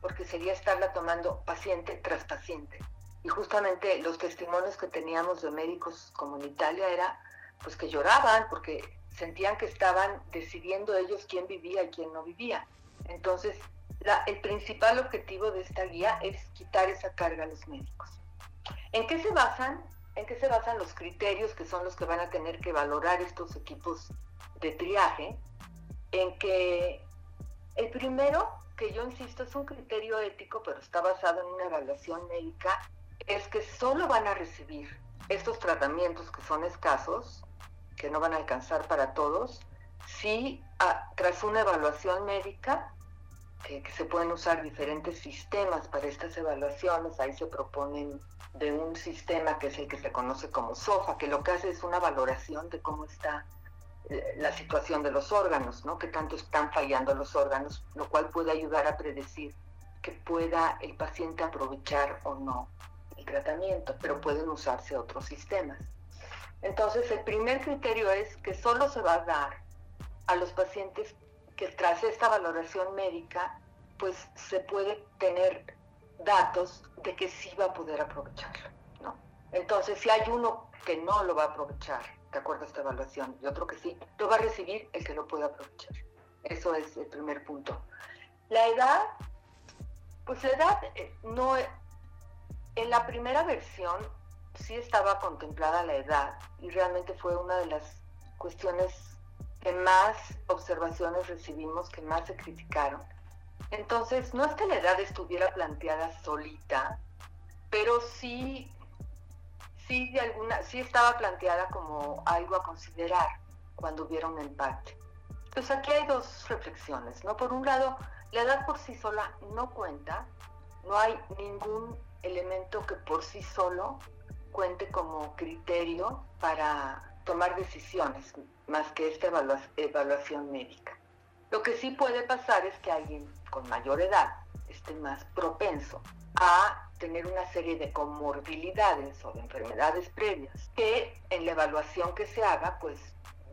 porque sería estarla tomando paciente tras paciente. Y justamente los testimonios que teníamos de médicos comunitarios era pues que lloraban porque sentían que estaban decidiendo ellos quién vivía y quién no vivía. Entonces, el principal objetivo de esta guía es quitar esa carga a los médicos. ¿En qué se basan? ¿En qué se basan los criterios que son los que van a tener que valorar estos equipos de triaje? En que el primero, que yo insisto, es un criterio ético, pero está basado en una evaluación médica, es que solo van a recibir estos tratamientos que son escasos que no van a alcanzar para todos, sí, tras una evaluación médica, que, se pueden usar diferentes sistemas para estas evaluaciones, ahí se proponen de un sistema que es el que se conoce como SOFA, que lo que hace es una valoración de cómo está eh, la situación de los órganos, ¿no? Que tanto están fallando los órganos, lo cual puede ayudar a predecir que pueda el paciente aprovechar o no el tratamiento, pero pueden usarse otros sistemas. Entonces, el primer criterio es que solo se va a dar a los pacientes que tras esta valoración médica, pues se puede tener datos de que sí va a poder aprovecharlo, ¿no? Entonces, si hay uno que no lo va a aprovechar, de acuerdo a esta evaluación, y otro que sí, lo va a recibir el que lo pueda aprovechar. Eso es el primer punto. La edad, pues la edad eh, no, en la primera versión sí estaba contemplada la edad y realmente fue una de las cuestiones que más observaciones recibimos, que más se criticaron. Entonces, no es que la edad estuviera planteada solita, pero sí, sí, de alguna, sí estaba planteada como algo a considerar cuando hubiera un empate. Pues aquí hay dos reflexiones, ¿no? Por un lado, la edad por sí sola no cuenta, no hay ningún elemento que por sí solo cuente como criterio para tomar decisiones más que esta evaluación médica. Lo que sí puede pasar es que alguien con mayor edad esté más propenso a tener una serie de comorbilidades o de enfermedades previas que en la evaluación que se haga pues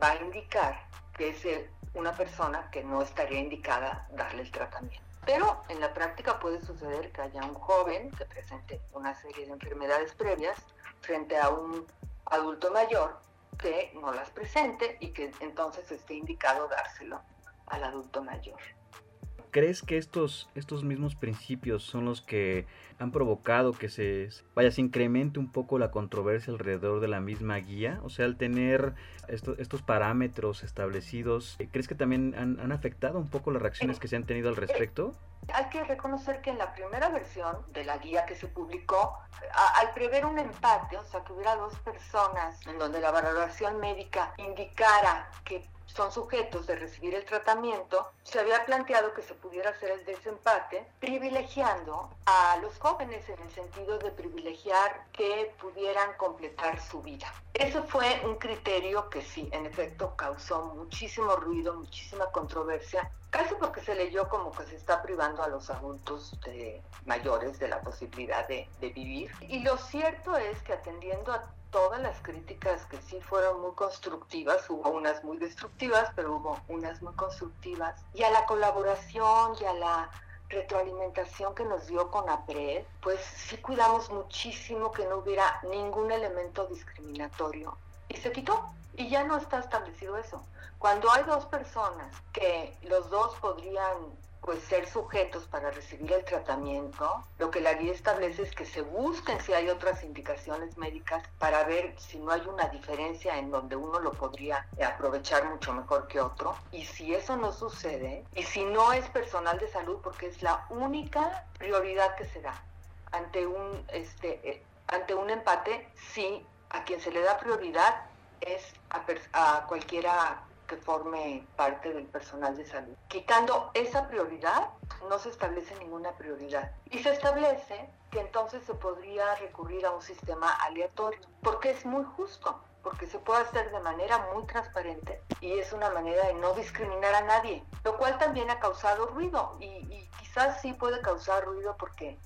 va a indicar que es una persona que no estaría indicada darle el tratamiento. Pero en la práctica puede suceder que haya un joven que presente una serie de enfermedades previas frente a un adulto mayor que no las presente y que entonces esté indicado dárselo al adulto mayor. ¿Crees que estos, estos mismos principios son los que han provocado que se, vaya, se incremente un poco la controversia alrededor de la misma guía? O sea, al tener estos parámetros establecidos, ¿crees que también han, han, afectado un poco las reacciones que se han tenido al respecto? Hay que reconocer que en la primera versión de la guía que se publicó, al prever un empate, o sea, que hubiera dos personas en donde la valoración médica indicara que son sujetos de recibir el tratamiento, se había planteado que se pudiera hacer el desempate, privilegiando a los jóvenes en el sentido de privilegiar que pudieran completar su vida. Ese fue un criterio que sí, en efecto, causó muchísimo ruido, muchísima controversia, casi porque se leyó como que se está privando a los adultos mayores de la posibilidad de, de vivir. Y lo cierto es que atendiendo a todas las críticas que sí fueron muy constructivas, hubo unas muy destructivas, pero hubo unas muy constructivas, y a la colaboración y a la retroalimentación que nos dio con APRED, pues sí cuidamos muchísimo que no hubiera ningún elemento discriminatorio. Y se quitó, y ya no está establecido eso. Cuando hay dos personas que los dos podrían pues ser sujetos para recibir el tratamiento, lo que la guía establece es que se busquen si hay otras indicaciones médicas para ver si no hay una diferencia en donde uno lo podría aprovechar mucho mejor que otro. Y si eso no sucede, y si no es personal de salud, porque es la única prioridad que se da ante un, este, eh, ante un empate, sí, a quien se le da prioridad es a, a cualquiera forme parte del personal de salud. Quitando esa prioridad, no se establece ninguna prioridad. Y se establece que entonces se podría recurrir a un sistema aleatorio, porque es muy justo, porque se puede hacer de manera muy transparente y es una manera de no discriminar a nadie, lo cual también ha causado ruido y, y quizás sí puede causar ruido porque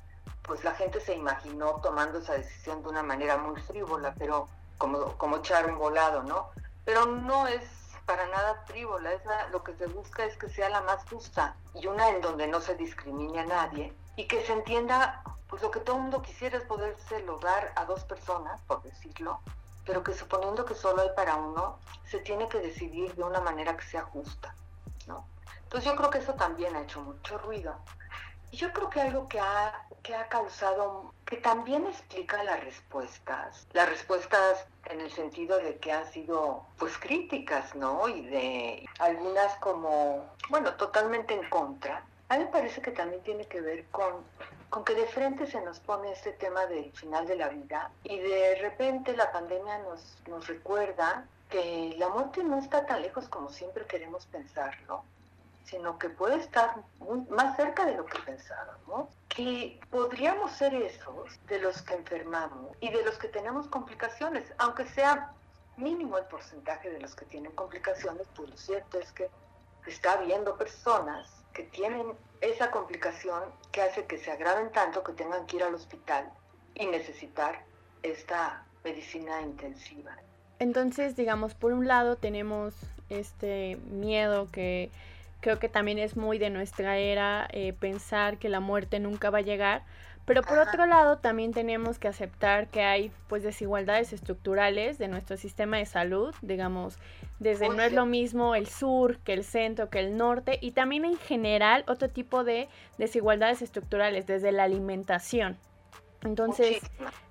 pues la gente se imaginó tomando esa decisión de una manera muy frívola, pero como, como echar un volado, ¿no? Pero no es para nada frívola, es lo que se busca es que sea la más justa y una en donde no se discrimine a nadie y que se entienda, pues lo que todo el mundo quisiera es poderse dar a dos personas, por decirlo, pero que suponiendo que solo hay para uno, se tiene que decidir de una manera que sea justa, ¿no? Entonces yo creo que eso también ha hecho mucho ruido. Yo creo que algo que ha, que ha causado, que también explica las respuestas, las respuestas en el sentido de que han sido pues críticas, ¿no? Y de algunas como, bueno, totalmente en contra. A mí me parece que también tiene que ver con, con que de frente se nos pone este tema del final de la vida y de repente la pandemia nos, nos recuerda que la muerte no está tan lejos como siempre queremos pensarlo sino que puede estar más cerca de lo que pensábamos, que podríamos ser esos de los que enfermamos y de los que tenemos complicaciones, aunque sea mínimo el porcentaje de los que tienen complicaciones, pues lo cierto es que está habiendo personas que tienen esa complicación que hace que se agraven tanto que tengan que ir al hospital y necesitar esta medicina intensiva. Entonces, digamos, por un lado tenemos este miedo que creo que también es muy de nuestra era eh, pensar que la muerte nunca va a llegar, pero por otro lado también tenemos que aceptar que hay pues desigualdades estructurales de nuestro sistema de salud, digamos, desde no es lo mismo el sur que el centro, que el norte, y también en general otro tipo de desigualdades estructurales, desde la alimentación. Entonces,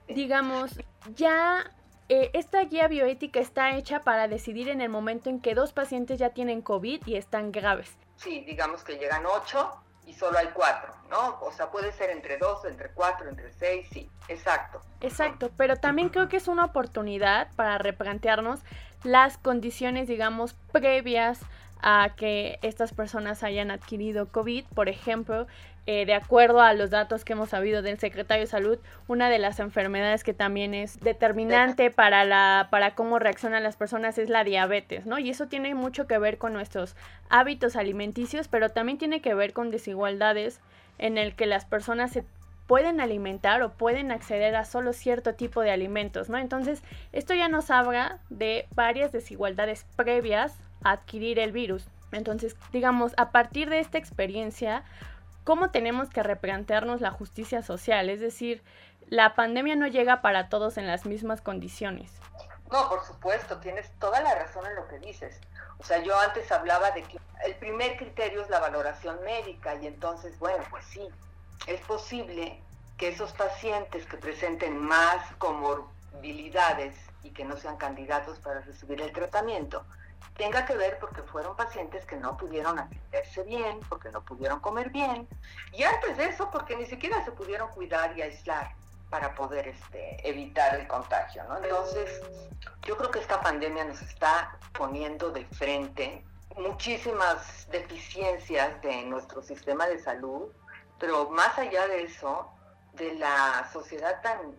digamos, ya eh, esta guía bioética está hecha para decidir en el momento en que dos pacientes ya tienen COVID y están graves. Sí, digamos que llegan ocho y solo hay cuatro, ¿no? O sea, puede ser entre dos, entre cuatro, entre seis, sí, exacto. Exacto, pero también creo que es una oportunidad para replantearnos las condiciones, digamos, previas a que estas personas hayan adquirido COVID. Por ejemplo, eh, de acuerdo a los datos que hemos sabido del secretario de Salud, una de las enfermedades que también es determinante para, la, para cómo reaccionan las personas es la diabetes, ¿no? Y eso tiene mucho que ver con nuestros hábitos alimenticios, pero también tiene que ver con desigualdades en el que las personas se pueden alimentar o pueden acceder a solo cierto tipo de alimentos, ¿no? Entonces, esto ya nos habla de varias desigualdades previas adquirir el virus. Entonces, digamos, a partir de esta experiencia, cómo tenemos que replantearnos la justicia social, es decir, la pandemia no llega para todos en las mismas condiciones. No, por supuesto, tienes toda la razón en lo que dices. O sea, yo antes hablaba de que el primer criterio es la valoración médica y entonces, bueno, pues sí, es posible que esos pacientes que presenten más comorbilidades y que no sean candidatos para recibir el tratamiento, tenga que ver porque fueron pacientes que no pudieron atenderse bien, porque no pudieron comer bien, y antes de eso porque ni siquiera se pudieron cuidar y aislar para poder este, evitar el contagio. ¿no? Entonces, yo creo que esta pandemia nos está poniendo de frente muchísimas deficiencias de nuestro sistema de salud, pero más allá de eso, de la sociedad tan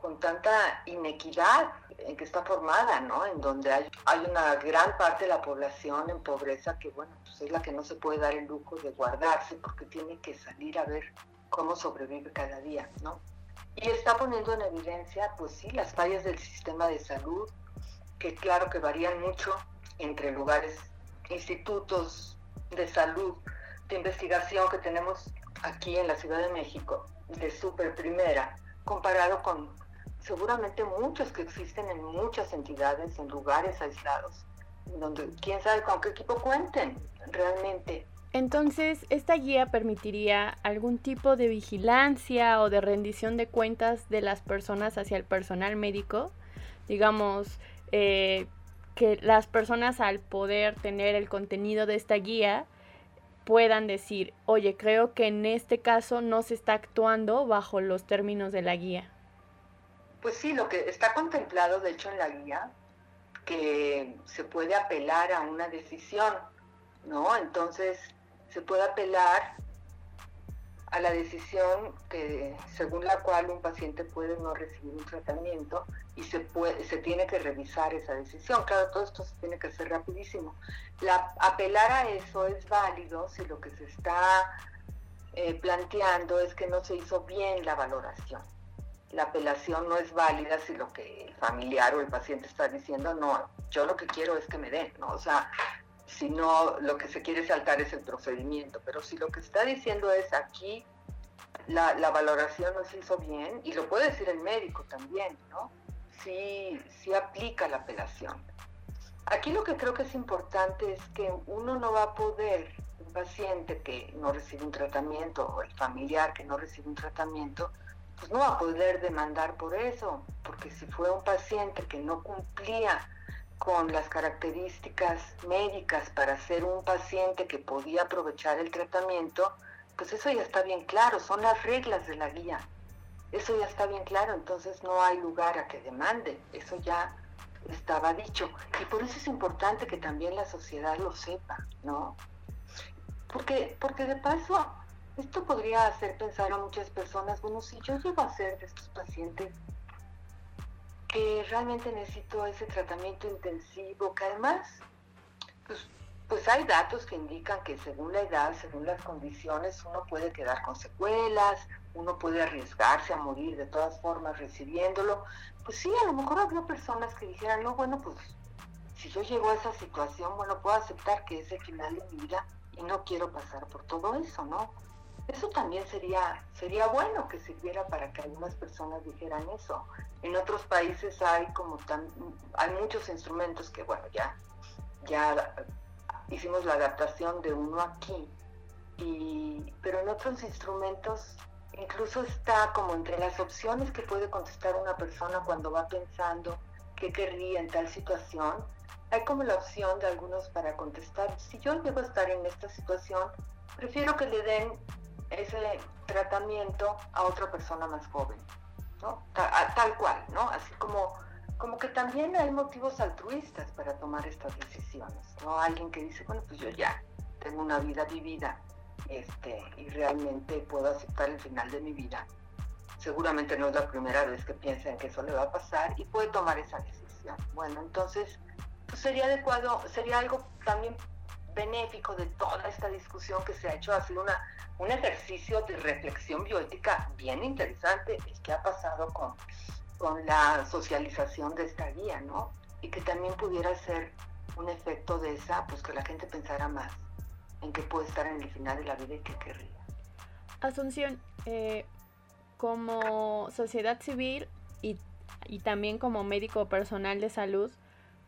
con tanta inequidad en que está formada, ¿no? En donde hay, hay una gran parte de la población en pobreza que, bueno, pues es la que no se puede dar el lujo de guardarse porque tiene que salir a ver cómo sobrevive cada día, ¿no? Y está poniendo en evidencia, pues sí, las fallas del sistema de salud, que claro que varían mucho entre lugares, institutos de salud, de investigación que tenemos aquí en la Ciudad de México, de super primera, comparado con seguramente muchos que existen en muchas entidades, en lugares aislados, donde quién sabe con qué equipo cuenten realmente. Entonces, ¿esta guía permitiría algún tipo de vigilancia o de rendición de cuentas de las personas hacia el personal médico? Digamos, eh, que las personas al poder tener el contenido de esta guía puedan decir, oye, creo que en este caso no se está actuando bajo los términos de la guía. Pues sí, lo que está contemplado, de hecho, en la guía, que se puede apelar a una decisión, ¿no? Entonces, se puede apelar a la decisión que, según la cual un paciente puede no recibir un tratamiento y se, puede, se tiene que revisar esa decisión. Claro, todo esto se tiene que hacer rapidísimo. La, apelar a eso es válido si lo que se está eh, planteando es que no se hizo bien la valoración la apelación no es válida si lo que el familiar o el paciente está diciendo, no, yo lo que quiero es que me den, ¿no? O sea, si no, lo que se quiere saltar es el procedimiento, pero si lo que está diciendo es aquí, la, valoración no se hizo bien, y lo puede decir el médico también, ¿no? Sí, sí aplica la apelación. Aquí lo que creo que es importante es que uno no va a poder, un paciente que no recibe un tratamiento o el familiar que no recibe un tratamiento, pues no va a poder demandar por eso, porque si fue un paciente que no cumplía con las características médicas para ser un paciente que podía aprovechar el tratamiento, pues eso ya está bien claro, son las reglas de la guía. Eso ya está bien claro, entonces no hay lugar a que demande, eso ya estaba dicho. Y por eso es importante que también la sociedad lo sepa, ¿no? Porque, porque de paso, esto podría hacer pensar a muchas personas, bueno, si yo llego a ser de estos pacientes que realmente necesito ese tratamiento intensivo, que además, pues pues hay datos que indican que según la edad, según las condiciones, uno puede quedar con secuelas, uno puede arriesgarse a morir de todas formas recibiéndolo. Pues sí, a lo mejor había personas que dijeran, no, bueno, pues si yo llego a esa situación, bueno, puedo aceptar que es el final de mi vida y no quiero pasar por todo eso, ¿no? Eso también sería, sería bueno que sirviera para que algunas personas dijeran eso. En otros países hay como tan, hay muchos instrumentos que bueno, ya, ya hicimos la adaptación de uno aquí, y, pero en otros instrumentos incluso está como entre las opciones que puede contestar una persona cuando va pensando qué querría en tal situación, hay como la opción de algunos para contestar, si yo llego a estar en esta situación, prefiero que le den ese tratamiento a otra persona más joven, ¿no? Tal, cual, ¿no? Así como, como que también hay motivos altruistas para tomar estas decisiones, ¿no? Alguien que dice, bueno, pues yo ya tengo una vida vivida este, y realmente puedo aceptar el final de mi vida. Seguramente no es la primera vez que piensa en que eso le va a pasar y puede tomar esa decisión. Bueno, entonces pues sería adecuado, sería algo también benéfico de toda esta discusión que se ha hecho, hacer una, un ejercicio de reflexión bioética bien interesante, es que ha pasado con, con la socialización de esta guía, ¿no? Y que también pudiera ser un efecto de esa, pues que la gente pensara más en qué puede estar en el final de la vida y qué querría. Asunción, eh, como sociedad civil y, y también como médico personal de salud,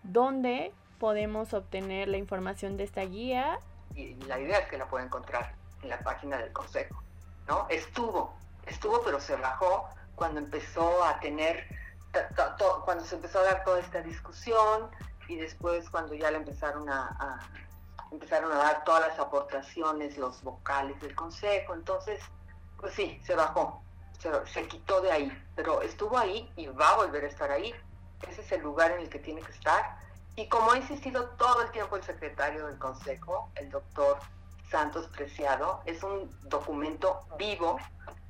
¿dónde podemos obtener la información de esta guía. Y la idea es que la pueda encontrar en la página del Consejo, ¿no? Estuvo, estuvo, pero se bajó cuando empezó a tener, cuando se empezó a dar toda esta discusión y después cuando ya le empezaron a, empezaron a dar todas las aportaciones, los vocales del Consejo, entonces, pues sí, se bajó, se, se quitó de ahí, pero estuvo ahí y va a volver a estar ahí. Ese es el lugar en el que tiene que estar y como ha insistido todo el tiempo el secretario del Consejo, el doctor Santos Preciado, es un documento vivo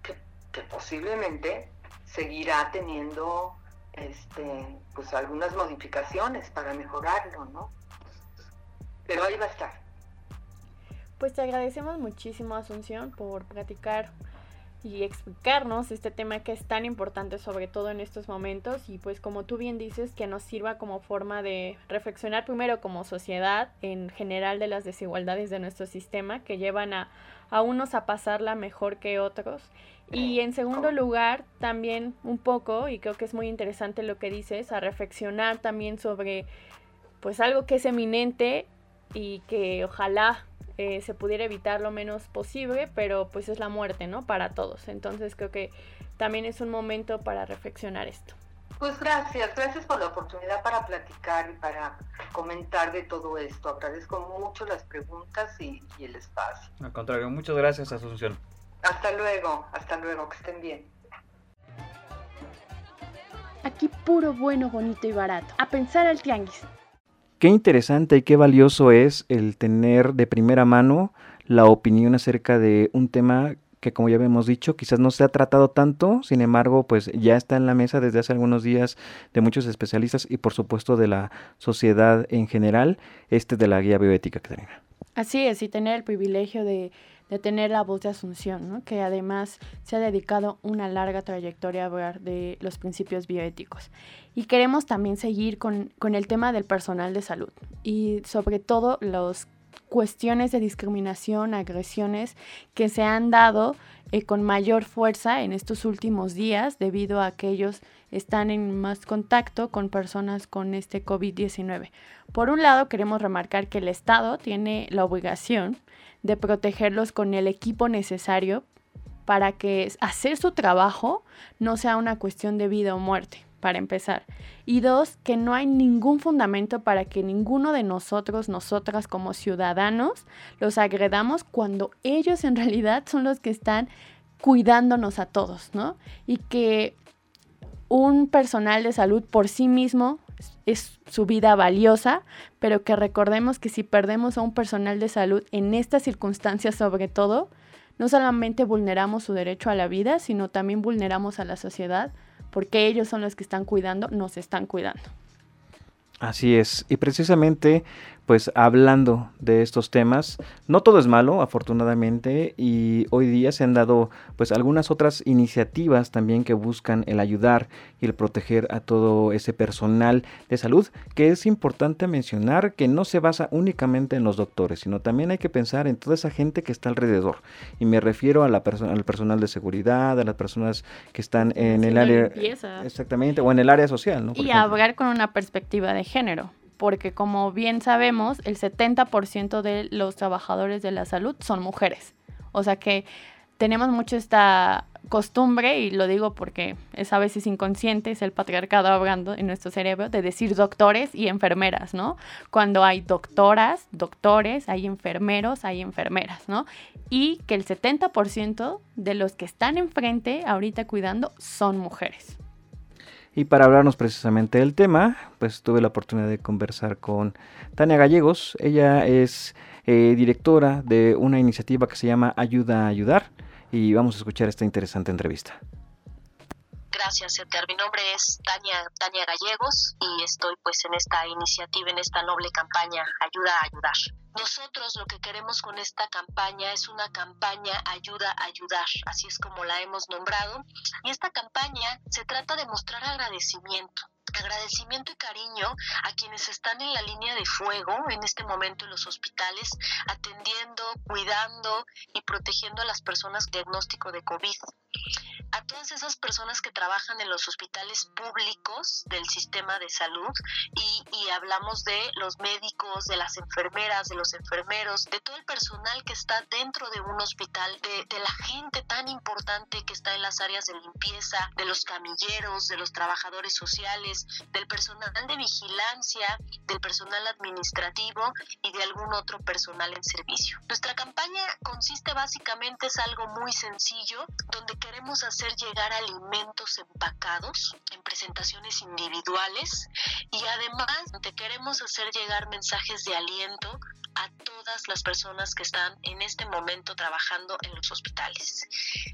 que, posiblemente seguirá teniendo este, pues algunas modificaciones para mejorarlo, ¿no? Pero ahí va a estar. Pues te agradecemos muchísimo, Asunción, por platicar y explicarnos este tema que es tan importante sobre todo en estos momentos y pues como tú bien dices que nos sirva como forma de reflexionar primero como sociedad en general de las desigualdades de nuestro sistema que llevan a, a unos a pasarla mejor que otros. Y en segundo lugar también un poco y creo que es muy interesante lo que dices a reflexionar también sobre pues algo que es eminente y que ojalá eh, se pudiera evitar lo menos posible, pero pues es la muerte, ¿no? Para todos. Entonces creo que también es un momento para reflexionar esto. Pues gracias, gracias por la oportunidad para platicar y para comentar de todo esto. Agradezco mucho las preguntas y, y el espacio. Al contrario, muchas gracias, Asunción. Hasta luego, hasta luego, que estén bien. Aquí puro, bueno, bonito y barato. A pensar al tianguis. Qué interesante y qué valioso es el tener de primera mano la opinión acerca de un tema que como ya hemos dicho, quizás no se ha tratado tanto, sin embargo, pues ya está en la mesa desde hace algunos días de muchos especialistas y por supuesto de la sociedad en general, este de la guía bioética, Catarina. Así es, y tener el privilegio de de tener la voz de Asunción, que además se ha dedicado una larga trayectoria a hablar de los principios bioéticos. Y queremos también seguir con, el tema del personal de salud y sobre todo las cuestiones de discriminación, agresiones que se han dado eh, con mayor fuerza en estos últimos días debido a que ellos están en más contacto con personas con este COVID-19. Por un lado, queremos remarcar que el Estado tiene la obligación de protegerlos con el equipo necesario para que hacer su trabajo no sea una cuestión de vida o muerte, para empezar. Y dos, que no hay ningún fundamento para que ninguno de nosotros, nosotras como ciudadanos, los agredamos cuando ellos en realidad son los que están cuidándonos a todos, ¿no? Y que un personal de salud por sí mismo es su vida valiosa, pero que recordemos que si perdemos a un personal de salud en estas circunstancias sobre todo, no solamente vulneramos su derecho a la vida, sino también vulneramos a la sociedad, porque ellos son los que están cuidando, nos están cuidando. Así es, y precisamente pues hablando de estos temas. No todo es malo, afortunadamente, y hoy día se han dado pues algunas otras iniciativas también que buscan el ayudar y el proteger a todo ese personal de salud, que es importante mencionar que no se basa únicamente en los doctores, sino también hay que pensar en toda esa gente que está alrededor. Y me refiero a la al personal de seguridad, a las personas que están en el área exactamente o en el área social, ¿no? y hablar con una perspectiva de género porque como bien sabemos, el 70% de los trabajadores de la salud son mujeres. O sea que tenemos mucho esta costumbre, y lo digo porque es a veces inconsciente, es el patriarcado hablando en nuestro cerebro, de decir doctores y enfermeras, ¿no? Cuando hay doctoras, doctores, hay enfermeros, hay enfermeras, ¿no? Y que el 70% de los que están enfrente ahorita cuidando son mujeres. Y para hablarnos precisamente del tema, pues tuve la oportunidad de conversar con Tania Gallegos. Ella es eh, directora de una iniciativa que se llama Ayuda a Ayudar. Y vamos a escuchar esta interesante entrevista. Gracias, Eter. Mi nombre es Tania, Tania Gallegos y estoy pues en esta iniciativa, en esta noble campaña Ayuda a Ayudar. Nosotros lo que queremos con esta campaña es una campaña ayuda a ayudar, así es como la hemos nombrado. Y esta campaña se trata de mostrar agradecimiento, agradecimiento y cariño a quienes están en la línea de fuego en este momento en los hospitales, atendiendo, cuidando y protegiendo a las personas diagnóstico de COVID a todas esas personas que trabajan en los hospitales públicos del sistema de salud y, hablamos de los médicos, de las enfermeras, de los enfermeros, de todo el personal que está dentro de un hospital, de, de la gente tan importante que está en las áreas de limpieza, de los camilleros, de los trabajadores sociales, del personal de vigilancia, del personal administrativo y de algún otro personal en servicio. Nuestra campaña consiste básicamente, es algo muy sencillo, donde queremos hacer llegar alimentos empacados en presentaciones individuales y además te queremos hacer llegar mensajes de aliento a todas las personas que están en este momento trabajando en los hospitales.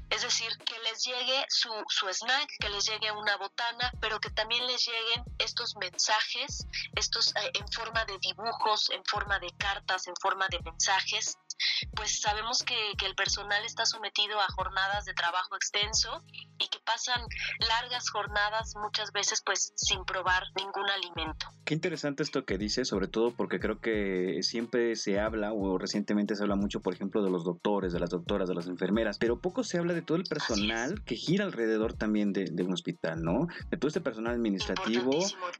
Es decir, que les llegue su, su snack, que les llegue una botana, pero que también les lleguen estos mensajes, estos eh, en forma de dibujos, en forma de cartas, en forma de mensajes, pues sabemos que, el personal está sometido a jornadas de trabajo extenso y que pasan largas jornadas muchas veces pues sin probar ningún alimento. Qué interesante esto que dice, sobre todo porque creo que siempre se habla o recientemente se habla mucho, por ejemplo, de los doctores, de las doctoras, de las enfermeras, pero poco se habla de todo el personal que gira alrededor también de, un hospital, ¿no? De todo este personal administrativo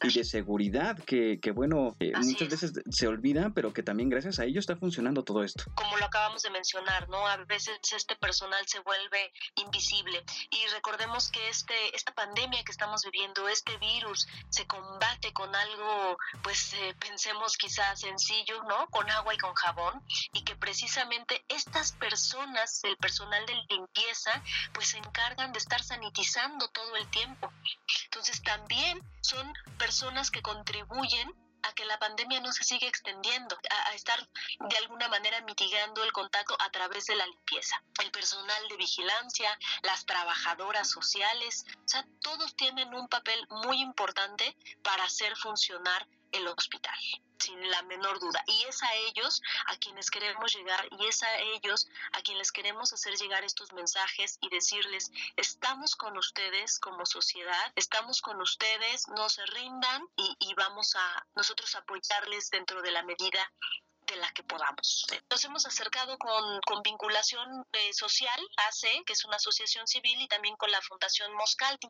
y de seguridad que, que bueno, eh, muchas veces se olvida, pero que también gracias a ello está funcionando todo esto como lo acabamos de mencionar, ¿no? A veces este personal se vuelve invisible y recordemos que este esta pandemia que estamos viviendo, este virus se combate con algo pues eh, pensemos quizás sencillo, ¿no? Con agua y con jabón y que precisamente estas personas, el personal de limpieza, pues se encargan de estar sanitizando todo el tiempo. Entonces también son personas que contribuyen a que la pandemia no se siga extendiendo, a, estar de alguna manera mitigando el contacto a través de la limpieza. El personal de vigilancia, las trabajadoras sociales, o sea, todos tienen un papel muy importante para hacer funcionar el hospital sin la menor duda. Y es a ellos a quienes queremos llegar y es a ellos a quienes queremos hacer llegar estos mensajes y decirles, estamos con ustedes como sociedad, estamos con ustedes, no se rindan y, y vamos a nosotros apoyarles dentro de la medida de la que podamos. Nos hemos acercado con, con vinculación eh, social, ACE, que es una asociación civil, y también con la Fundación Moscaldi.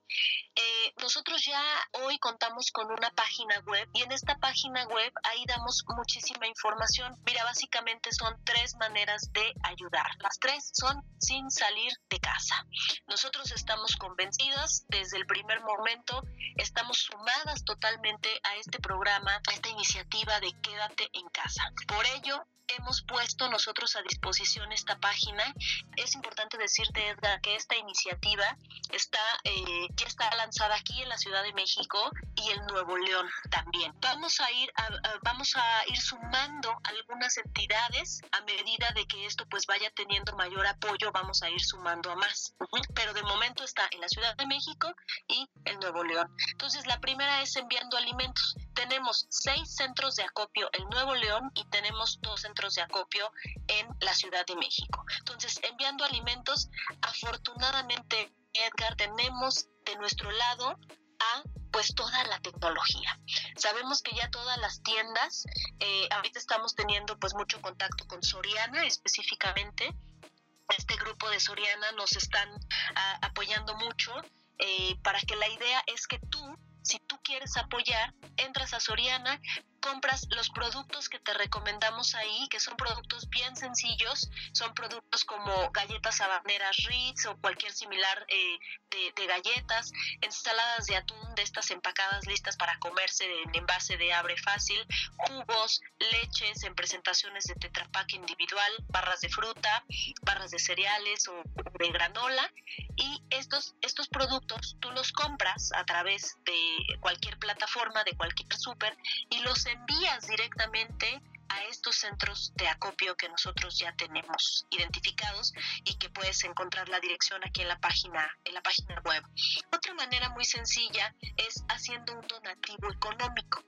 Eh, nosotros ya hoy contamos con una página web y en esta página web ahí damos muchísima información. Mira, básicamente son tres maneras de ayudar. Las tres son sin salir de casa. Nosotros estamos convencidas desde el primer momento, estamos sumadas totalmente a este programa, a esta iniciativa de quédate en casa. Por ello, hemos puesto nosotros a disposición esta página. Es importante decirte, Edgar, que esta iniciativa está, eh, ya está lanzada aquí en la Ciudad de México y en Nuevo León también. Vamos a ir, vamos a ir sumando algunas entidades a medida de que esto pues vaya teniendo mayor apoyo, vamos a ir sumando a más. Pero de momento está en la Ciudad de México y en Nuevo León. Entonces, la primera es enviando alimentos tenemos seis centros de acopio en Nuevo León y tenemos dos centros de acopio en la Ciudad de México. Entonces, enviando alimentos, afortunadamente, Edgar, tenemos de nuestro lado a pues toda la tecnología. Sabemos que ya todas las tiendas, eh, ahorita estamos teniendo pues mucho contacto con Soriana específicamente. Este grupo de Soriana nos están ah, apoyando mucho eh, para que la idea es que tú si tú quieres apoyar, entras a Soriana, compras los productos que te recomendamos ahí, que son productos bien sencillos, son productos como galletas habaneras Ritz o cualquier similar eh, de, galletas, ensaladas de atún de estas empacadas listas para comerse en envase de abre fácil, jugos, leches en presentaciones de tetrapack individual, barras de fruta, barras de cereales o de granola. Y estos, estos productos tú los compras a través de cualquier plataforma, de cualquier súper y los envías directamente a estos centros de acopio que nosotros ya tenemos identificados y que puedes encontrar la dirección aquí en la página en la página web. Otra manera muy sencilla es haciendo un donativo económico.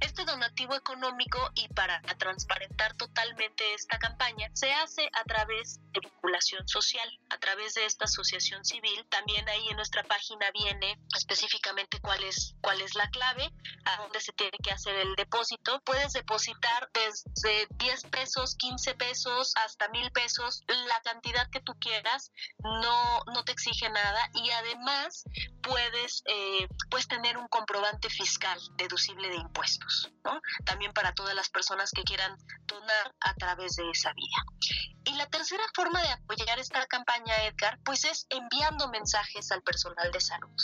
Este donativo económico y para transparentar totalmente esta campaña se hace a través de vinculación social, a través de esta asociación civil. También ahí en nuestra página viene específicamente cuál es, cuál es la clave, a dónde se tiene que hacer el depósito. Puedes depositar desde 10 pesos, 15 pesos hasta mil pesos, la cantidad que tú quieras, no, no te exige nada y además puedes, eh, puedes tener un comprobante fiscal deducible de impuestos, ¿no? También para todas las personas que quieran donar a través de esa vía. Y la tercera forma de apoyar esta campaña, Edgar, pues es enviando mensajes al personal de salud.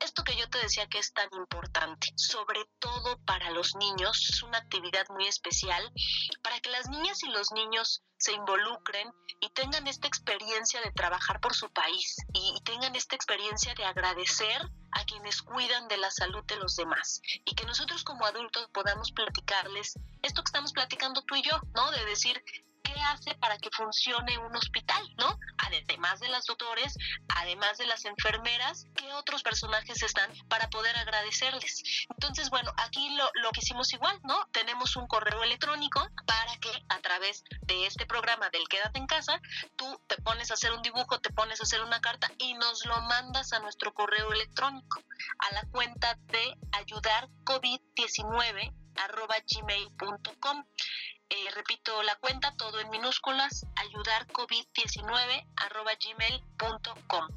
Esto que yo te decía que es tan importante, sobre todo para los niños, es una actividad muy especial para que las niñas y los niños se involucren y tengan esta experiencia de trabajar por su país y, tengan esta experiencia de agradecer a quienes cuidan de la salud de los demás y que nosotros como adultos podamos platicarles esto que estamos platicando tú y yo, ¿no? De decir, qué hace para que funcione un hospital, ¿no? Además de las doctores, además de las enfermeras, ¿qué otros personajes están para poder agradecerles? Entonces, bueno, aquí lo, lo que hicimos igual, ¿no? Tenemos un correo electrónico para que a través de este programa del Quédate en casa, tú te pones a hacer un dibujo, te pones a hacer una carta y nos lo mandas a nuestro correo electrónico, a la cuenta de ayudar COVID-19 arroba gmail.com. Eh, repito la cuenta, todo en minúsculas, ayudarcovid19 arroba gmail.com.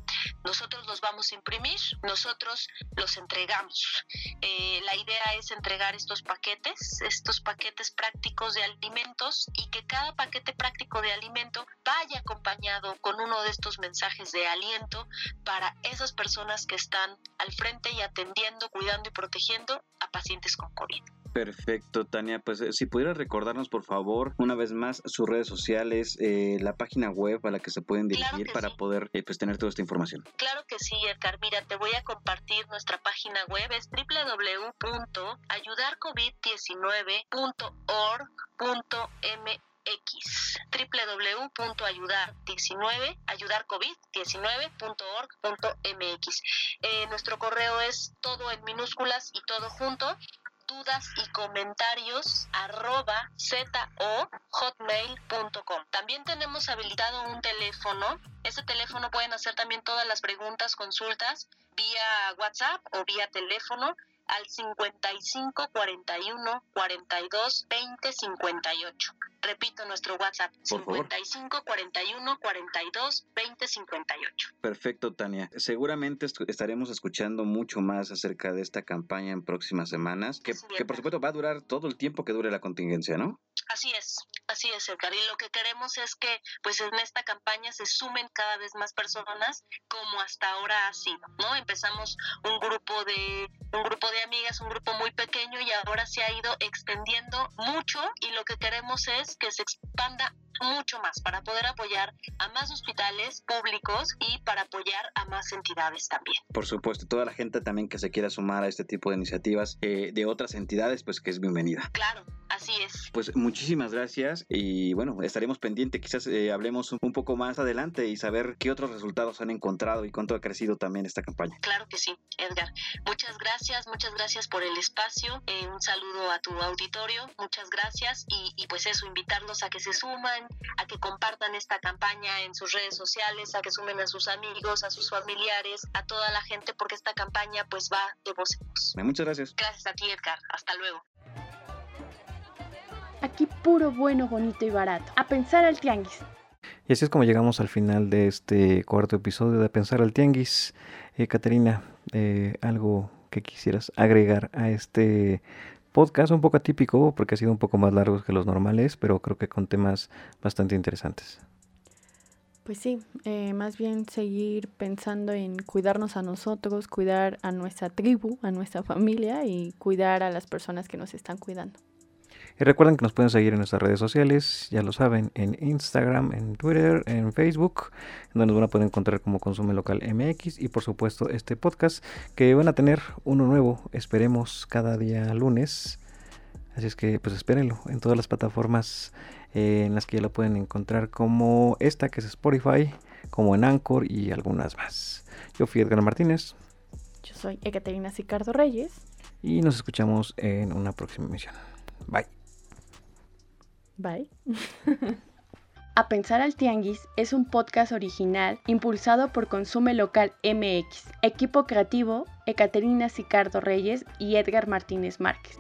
Nosotros los vamos a imprimir, nosotros los entregamos. Eh, la idea es entregar estos paquetes, estos paquetes prácticos de alimentos y que cada paquete práctico de alimento vaya acompañado con uno de estos mensajes de aliento para esas personas que están al frente y atendiendo, cuidando y protegiendo a pacientes con COVID. Perfecto, Tania. Pues eh, si pudiera recordarnos, por favor, una vez más sus redes sociales, eh, la página web a la que se pueden dirigir para poder eh, pues, tener toda esta información. Claro que sí, Edgar. Mira, te voy a compartir nuestra página web. Es www.ayudarcovid19.org.mx www.ayudar19 ayudarcovid19.org.mx eh, nuestro correo es todo en minúsculas y todo junto dudas y comentarios arroba hotmail.com. También tenemos habilitado un teléfono. Ese teléfono pueden hacer también todas las preguntas, consultas vía WhatsApp o vía teléfono al 55 41 42 20 58. Repito nuestro WhatsApp, 55 41 42 20 58. Perfecto, Tania. Seguramente estaremos escuchando mucho más acerca de esta campaña en próximas semanas, que, que por supuesto va a durar todo el tiempo que dure la contingencia, ¿no? Así es, así es, Edgar. Y lo que queremos es que, pues, en esta campaña se sumen cada vez más personas, como hasta ahora ha sido, ¿no? Empezamos un grupo de un grupo de amigas, un grupo muy pequeño y ahora se ha ido extendiendo mucho y lo que queremos es que se expanda mucho más, para poder apoyar a más hospitales públicos y para apoyar a más entidades también. Por supuesto, toda la gente también que se quiera sumar a este tipo de iniciativas eh, de otras entidades, pues que es bienvenida. Claro, así es. Pues muchísimas gracias y bueno, estaremos pendientes, quizás eh, hablemos un poco más adelante y saber qué otros resultados han encontrado y cuánto ha crecido también esta campaña. Claro que sí, Edgar. Muchas gracias, muchas gracias por el espacio. Eh, un saludo a tu auditorio, muchas gracias y, y pues eso, invitarlos a que se suman, a que compartan esta campaña en sus redes sociales, a que sumen a sus amigos, a sus familiares, a toda la gente, porque esta campaña pues va de voz en voz. Muchas gracias. Gracias a ti, Edgar. Hasta luego. Aquí puro bueno, bonito y barato. A pensar al tianguis. Y así es como llegamos al final de este cuarto episodio de Pensar al Tianguis. Eh, Caterina, eh, algo que quisieras agregar a este podcast un poco atípico porque ha sido un poco más largo que los normales, pero creo que con temas bastante interesantes. Pues sí, eh, más bien seguir pensando en cuidarnos a nosotros, cuidar a nuestra tribu, a nuestra familia y cuidar a las personas que nos están cuidando. Y recuerden que nos pueden seguir en nuestras redes sociales, ya lo saben, en Instagram, en Twitter, en Facebook, donde nos van a poder encontrar como Consume Local MX y por supuesto este podcast que van a tener uno nuevo, esperemos cada día lunes. Así es que pues espérenlo en todas las plataformas eh, en las que ya lo pueden encontrar como esta que es Spotify, como en Anchor y algunas más. Yo fui Edgar Martínez. Yo soy Ekaterina Sicardo Reyes. Y nos escuchamos en una próxima emisión. Bye. Bye. A Pensar al Tianguis es un podcast original impulsado por Consume Local MX, equipo creativo Ekaterina Sicardo Reyes y Edgar Martínez Márquez.